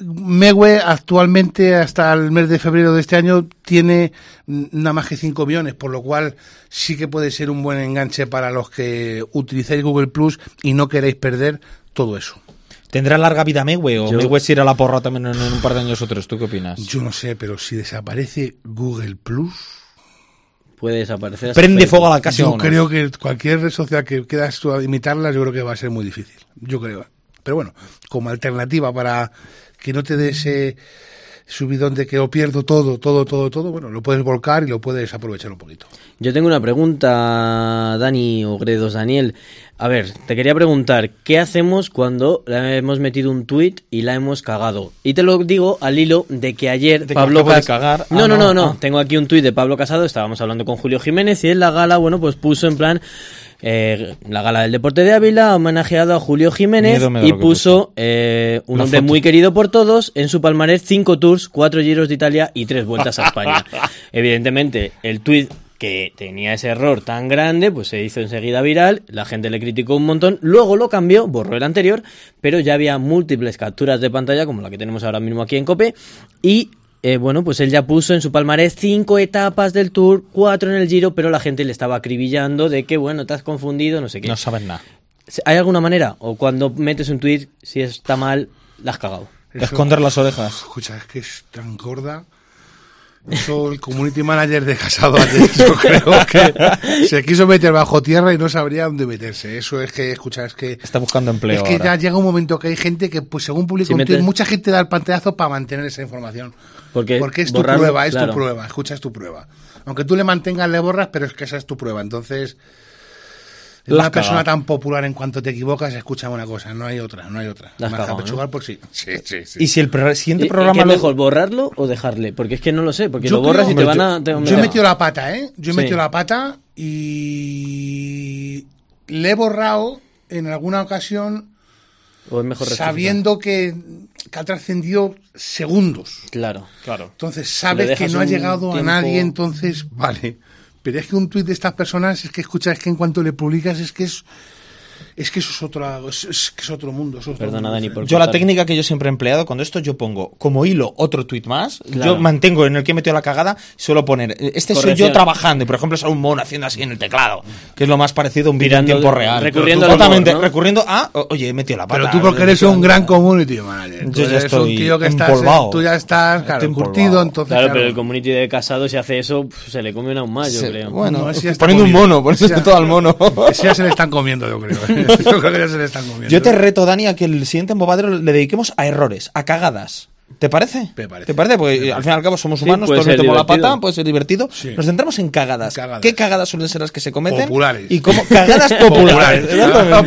Mewe actualmente hasta el mes de febrero de este año tiene nada más que 5 millones, por lo cual sí que puede ser un buen enganche para los que utilizáis Google Plus y no queréis perder todo eso. ¿Tendrá larga vida Mewe o Yo- Mewe se irá a la porra también en, en un par de años otros? ¿Tú qué opinas? Yo no sé, pero si desaparece Google Plus, Puede desaparecer. Prende fuego a la casa. yo creo que cualquier red social que quieras tú a imitarla, yo creo que va a ser muy difícil. Yo creo. Pero bueno, como alternativa para que no te dé ese subidón de que lo pierdo todo, todo, todo, todo, bueno, lo puedes volcar y lo puedes aprovechar un poquito. Yo tengo una pregunta, Dani o Gredos Daniel. A ver, te quería preguntar, ¿qué hacemos cuando le hemos metido un tweet y la hemos cagado? Y te lo digo al hilo de que ayer De que Pablo de cagar. No, Ah, no, no, no, no. ah. Tengo aquí un tweet de Pablo Casado, estábamos hablando con Julio Jiménez y en la gala, bueno, pues puso en plan eh, la gala del deporte de Ávila ha homenajeado a Julio Jiménez y puso eh, un hombre muy querido por todos en su palmarés cinco tours, cuatro giros de Italia y tres vueltas a España. Evidentemente, el tuit que tenía ese error tan grande, pues se hizo enseguida viral, la gente le criticó un montón, luego lo cambió, borró el anterior, pero ya había múltiples capturas de pantalla, como la que tenemos ahora mismo aquí en Cope, y eh, bueno, pues él ya puso en su palmarés cinco etapas del Tour, cuatro en el Giro, pero la gente le estaba acribillando de que, bueno, te has confundido, no sé qué. No sabes nada. ¿Hay alguna manera? O cuando metes un tweet, si está mal, la has cagado. Esconder las orejas. Escucha, es que es tan gorda. Eso el community manager de Casado ayer, yo creo que se quiso meter bajo tierra y no sabría dónde meterse. Eso es que, escucha, es que Está buscando empleo es que ahora. ya llega un momento que hay gente que, pues según publica Si un metes- mucha gente da el pantallazo para mantener esa información. Porque, Porque es tu prueba, es claro. tu prueba, escucha, es tu prueba. Aunque tú le mantengas, le borras, pero es que esa es tu prueba. Entonces, una persona tan popular en cuanto te equivocas, escucha una cosa, no hay otra, no hay otra. Más cagado, capechugar por sí. Sí, sí, sí. Y si el pro- siguiente ¿Y- y programa qué es lo- mejor, borrarlo o dejarle? Porque es que no lo sé, porque Yo lo borras creo- y te van yo- a... te- Yo he metido la pata, ¿eh? Yo he Sí. metido la pata y le he borrado en alguna ocasión O es mejor sabiendo que, que ha trascendido segundos. Claro, claro. Entonces sabes que no ha llegado a nadie, entonces vale. Pero es que un tuit de estas personas es que escucha, es que en cuanto le publicas es que es es que eso es otro es, es que es otro mundo. es otro Perdona, mundo Dani, por Yo la técnica que yo siempre he empleado, cuando esto yo pongo como hilo otro tweet más, Claro. yo mantengo en el que he metido la cagada, suelo poner, eh, este soy Corrección. yo trabajando, y por ejemplo sale un mono haciendo así en el teclado, que es lo más parecido a un vídeo en tiempo real. recurriendo tú- humor, Totalmente, ¿no? recurriendo a, oye, he metido la pata. Pero tú porque eres un gran community manager. Yo ya eres estoy un tío que estás, empolvado. tú ya estás, claro, Estoy curtido, entonces Claro, claro. pero el community de casado si hace eso, se le come una un más, yo Sí, creo. bueno, No, está poniendo un mono, poniendo todo al mono. Ya se le están comiendo, yo creo. Yo creo que ya se le están comiendo. Yo te reto, Dani, a que el siguiente embobadero le dediquemos a errores, a cagadas. ¿Te parece? Me parece. ¿Te parece? Porque al fin y al cabo somos Sí, humanos, puede todos metemos la pata, puede ser divertido. Sí. Nos centramos en cagadas. Cagadas. ¿Qué cagadas suelen ser las que se cometen? Populares. Y cómo cagadas populares.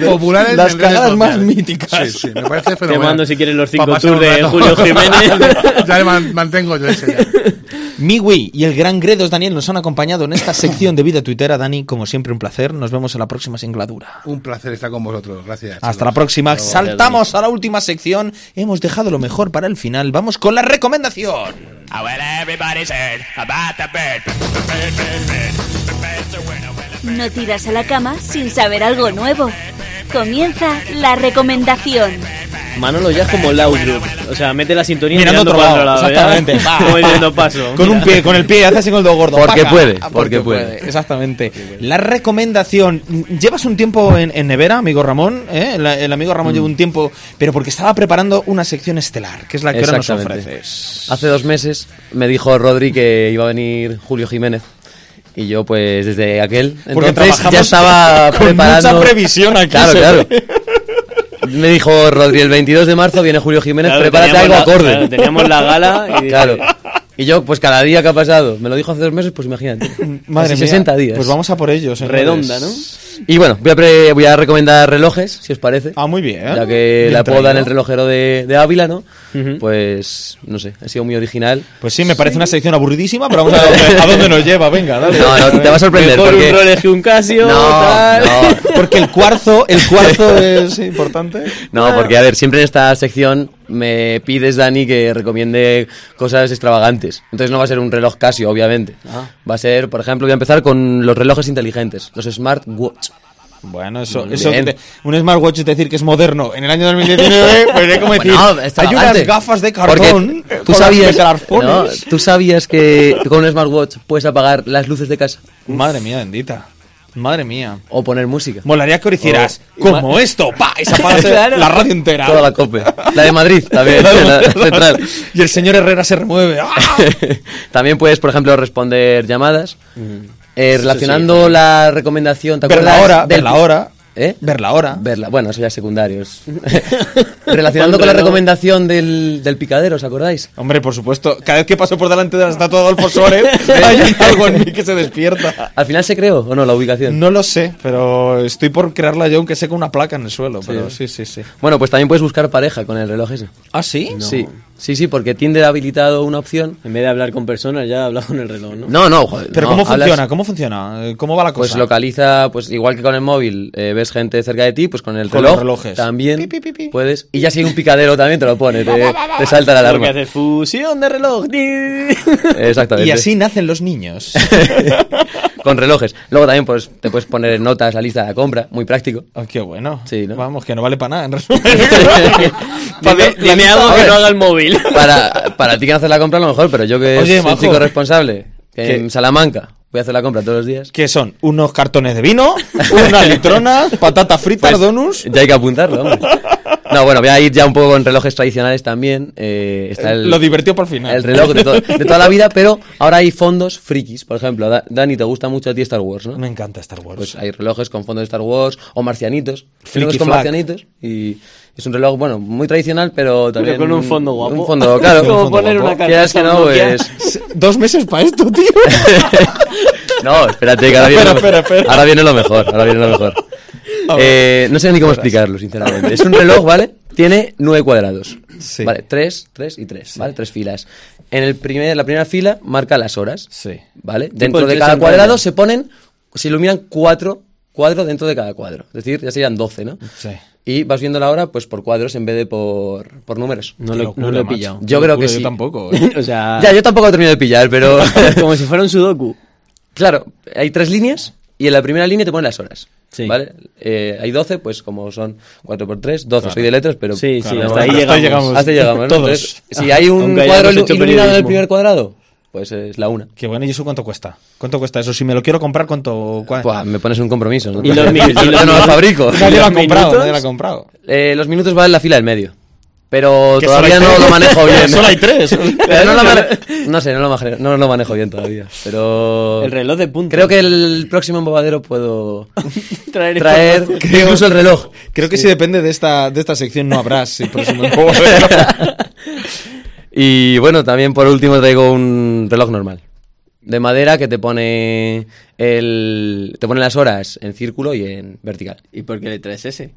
Populares. Las cagadas más míticas. Sí, sí, me parece Te fenomenal. mando si quieres los cinco tours de. Julio Jiménez. ya le man- mantengo yo ese ya. Miwi y el gran Gredos Daniel nos han acompañado en esta sección de vida tuitera. Dani, como siempre, un placer. Nos vemos en la próxima singladura. Un placer estar con vosotros. Gracias. Hasta chicos. la próxima. Saltamos a la última sección. Hemos dejado lo mejor para el final. Vamos con la recomendación. No tiras a la cama sin saber algo nuevo. Comienza la recomendación. Manolo ya es como Laudrup. O sea, mete la sintonía Mirando mirando otro lado, ¿ya? exactamente. Como paso. Con un pie, con el pie, hace así con el dedo gordo. Porque Paca. puede, Ah, porque puede. Exactamente. La recomendación. Llevas un tiempo en, en Nevera, amigo Ramón. ¿eh? El, el amigo Ramón Mm. lleva un tiempo, pero porque estaba preparando una sección estelar, que es la que ahora nos ofreces. Hace dos meses me dijo Rodri que iba a venir Julio Jiménez. Y yo, pues, desde aquel Porque entonces ya estaba con preparando... mucha previsión aquí, Claro, claro. Me dijo Rodri, el 22 de marzo viene Julio Jiménez, Claro, prepárate algo la- acorde. claro, teníamos la gala y- Claro. Y yo, pues cada día que ha pasado, me lo dijo hace dos meses, pues imagínate. Madre Casi mía. 60 días. Pues vamos a por ellos. Redonda, ¿no? Y bueno, voy a, pre- voy a recomendar relojes, si os parece. Ah, muy bien. Ya que Bien la apodan traído. el relojero de, de Ávila, ¿no? Pues, no sé, ha sido muy original. Pues sí, me parece una sección aburridísima, pero vamos a ver a dónde, a dónde nos lleva. Venga, dale. No, no, te va a sorprender. Mejor porque... un Rolex que un Casio, No, tal. no, Porque el cuarzo, el cuarzo es importante. No, porque a ver, siempre en esta sección me pides, Dani, que recomiende cosas extravagantes. Entonces no va a ser un reloj Casio, obviamente. Ah. Va a ser, por ejemplo, voy a empezar con los relojes inteligentes, los smartwatch. Bueno, eso, eso un smartwatch es decir que es moderno. En el año 2019, pues es como decir, hay unas gafas de cartón. ¿Tú sabías, no, ¿Tú sabías que con un smartwatch puedes apagar las luces de casa? Madre mía, bendita. Madre mía. O poner música. Molaría que lo hicieras O- como esto, pa, se apaga Claro. la radio entera. Toda la cope. La de Madrid también, la central. Y el señor Herrera se remueve. ¡Ah! También puedes, por ejemplo, responder llamadas. Eh, relacionando sí. la recomendación, ¿te Ver la acuerdas hora, ver la hora. ¿Eh? Ver la hora. Verla, bueno, eso ya es secundario. es- Relacionando con la recomendación del, del picadero, ¿os acordáis? Hombre, por supuesto, cada vez que paso por delante de la estatua de Adolfo Suárez, hay algo en mí que se despierta. ¿Al final se creó o no la ubicación? No lo sé, pero estoy por crearla yo, aunque sé con una placa en el suelo. Pero sí, sí, sí. Bueno, pues también puedes buscar pareja con el reloj ese. ¿Ah, sí? Sí, sí, sí, porque Tinder ha habilitado una opción. En vez de hablar con personas, ya habla con el reloj, ¿no? No, no, joder. Pero no, ¿cómo hablas- funciona? ¿Cómo funciona? Eh, ¿Cómo va la cosa? Pues localiza, pues igual que con el móvil, eh, ves gente cerca de ti, pues con el Con reloj los relojes. también puedes. Y ya si hay un picadero también te lo pone, te, te salta la Porque alarma. hace fusión de reloj. Exactamente. Y así nacen los niños. con relojes. Luego también pues te puedes poner en notas la lista de la compra, muy práctico. Ah, qué bueno. Sí, ¿no? Vamos, que no vale para nada, en resumen. Dime, dime algo que no haga el móvil. Para, para ti que no haces la compra a lo mejor, pero yo que Oye, soy un chico responsable, que ¿Qué? en Salamanca voy a hacer la compra todos los días. que son unos cartones de vino, unas litronas, patatas fritas, Pues, donuts. Ya hay que apuntarlo, hombre. No, bueno, voy a ir ya un poco con relojes tradicionales también. eh, está el, Lo divertido por final. el reloj de, to- de toda la vida, pero ahora hay fondos frikis. Por ejemplo, Da- Dani, te gusta mucho a ti Star Wars, ¿no? Me encanta Star Wars. Pues hay relojes con fondos de Star Wars o marcianitos. Friki Relojes con marcianitos y es un reloj, bueno, muy tradicional, pero también... con un fondo guapo. Un fondo, claro. Como un fondo poner guapo. una que no, pues... Dos meses para esto, tío. No, espérate, que ahora viene, Espera, lo, espera, espera. ahora viene lo mejor, ahora viene lo mejor. Eh, no sé ni cómo explicarlo, sinceramente. Es un reloj, ¿vale? Tiene nueve cuadrados. Sí. Vale, tres, tres y tres, ¿vale? Tres filas. En el primer, la primera fila marca las horas. Sí. ¿Vale? Dentro de cada cuadrado se ponen, se iluminan cuatro cuadros dentro de cada cuadro. Es decir, ya serían doce, ¿no? Sí. Y vas viendo la hora, pues por cuadros en vez de por, por números. No lo, locura, no lo he pillado. Yo creo que sí. Yo tampoco. ¿eh? o sea, Ya, yo tampoco he terminado de pillar, pero... como si fuera un sudoku. Claro, hay tres líneas y en la primera línea te ponen las horas. Sí. ¿Vale? Eh, hay 12, pues como son 4 por 3, 12. Soy de letras, pero. Sí, sí, Claro, hasta ahí hasta llegamos. llegamos. Hasta ahí llegamos, ¿no? Todos. Entonces, si hay un Aunque cuadro iluminado en el primer cuadrado, pues es la una. Qué bueno, ¿y eso cuánto cuesta? ¿Cuánto cuesta eso? Si me lo quiero comprar, ¿cuánto me pones un compromiso. ¿no? Y los minutos- no lo minutos- fabrico. Nadie lo ha comprado, nadie lo ha comprado. Eh, los minutos van en la fila del medio. Pero todavía no lo manejo bien. Solo hay tres. Pero no, lo mane- no sé, no lo, manejo, no lo manejo bien todavía. Pero. El reloj de punta. Creo que el próximo embobadero puedo traer, traer información. incluso el reloj. Creo que si depende de esta, de esta sección no habrás el próximo Y bueno, también por último traigo un reloj normal. De madera que te pone el te pone las horas en círculo y en vertical. ¿Y por qué le traes ese?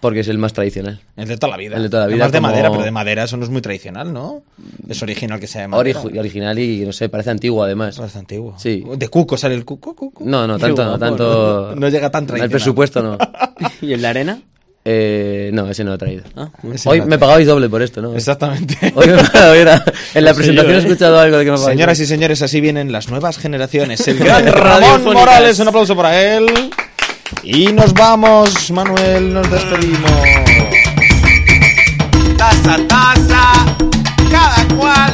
Porque es el más tradicional. El de toda la vida. El de toda la vida. Además de como- madera, pero de madera eso no es muy tradicional, ¿no? Es original que sea de madera. Origi- original y no sé, parece antiguo además. Parece antiguo. Sí. De cuco sale el cuco. cuco. No, no, tanto, no, tanto. No, No llega tan El tradicional. presupuesto no. ¿Y el de arena? Eh, no, ese no lo he traído. ese Hoy me pagabais doble por esto, ¿no? Exactamente. Hoy me hoy era- en la Sí, presentación yo, he escuchado algo de que me pagáis Señoras y señores, así vienen las nuevas generaciones. El gran Ramón. Morales, un aplauso para él. Y nos vamos, Manuel, nos despedimos. Taza, taza, cada cual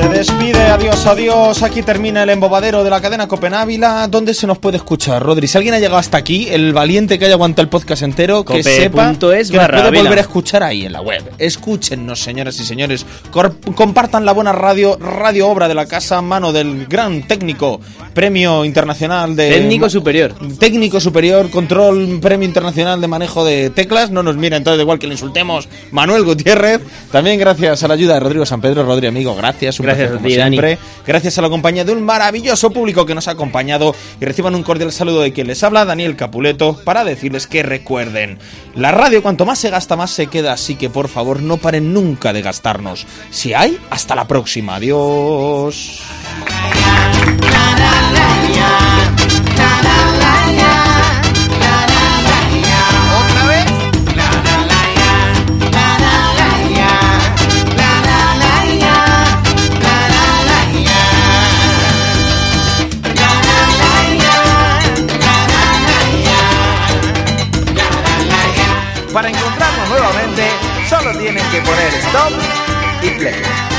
Se despide, adiós, adiós. Aquí termina el embobadero de la cadena Copenávila. ¿Dónde se nos puede escuchar, Rodri? Si alguien ha llegado hasta aquí, el valiente que haya aguantado el podcast entero, que Cope sepa es que nos puede volver a escuchar ahí en la web. Escúchennos, señoras y señores. Compartan la buena radio, radio obra de la casa, mano del gran técnico, premio internacional de... Técnico superior. Técnico superior, control, premio internacional de manejo de teclas. No nos mira entonces igual que le insultemos. Manuel Gutiérrez. También gracias a la ayuda de Rodrigo San Pedro. Rodrigo, amigo, gracias. Un Gracias a ti, Dani. siempre. Gracias a la compañía de un maravilloso público que nos ha acompañado. Y reciban un cordial saludo de quien les habla, Daniel Capuleto, para decirles que recuerden, la radio cuanto más se gasta, más se queda. Así que por favor, no paren nunca de gastarnos. Si hay, hasta la próxima. Adiós. Poner stop y play.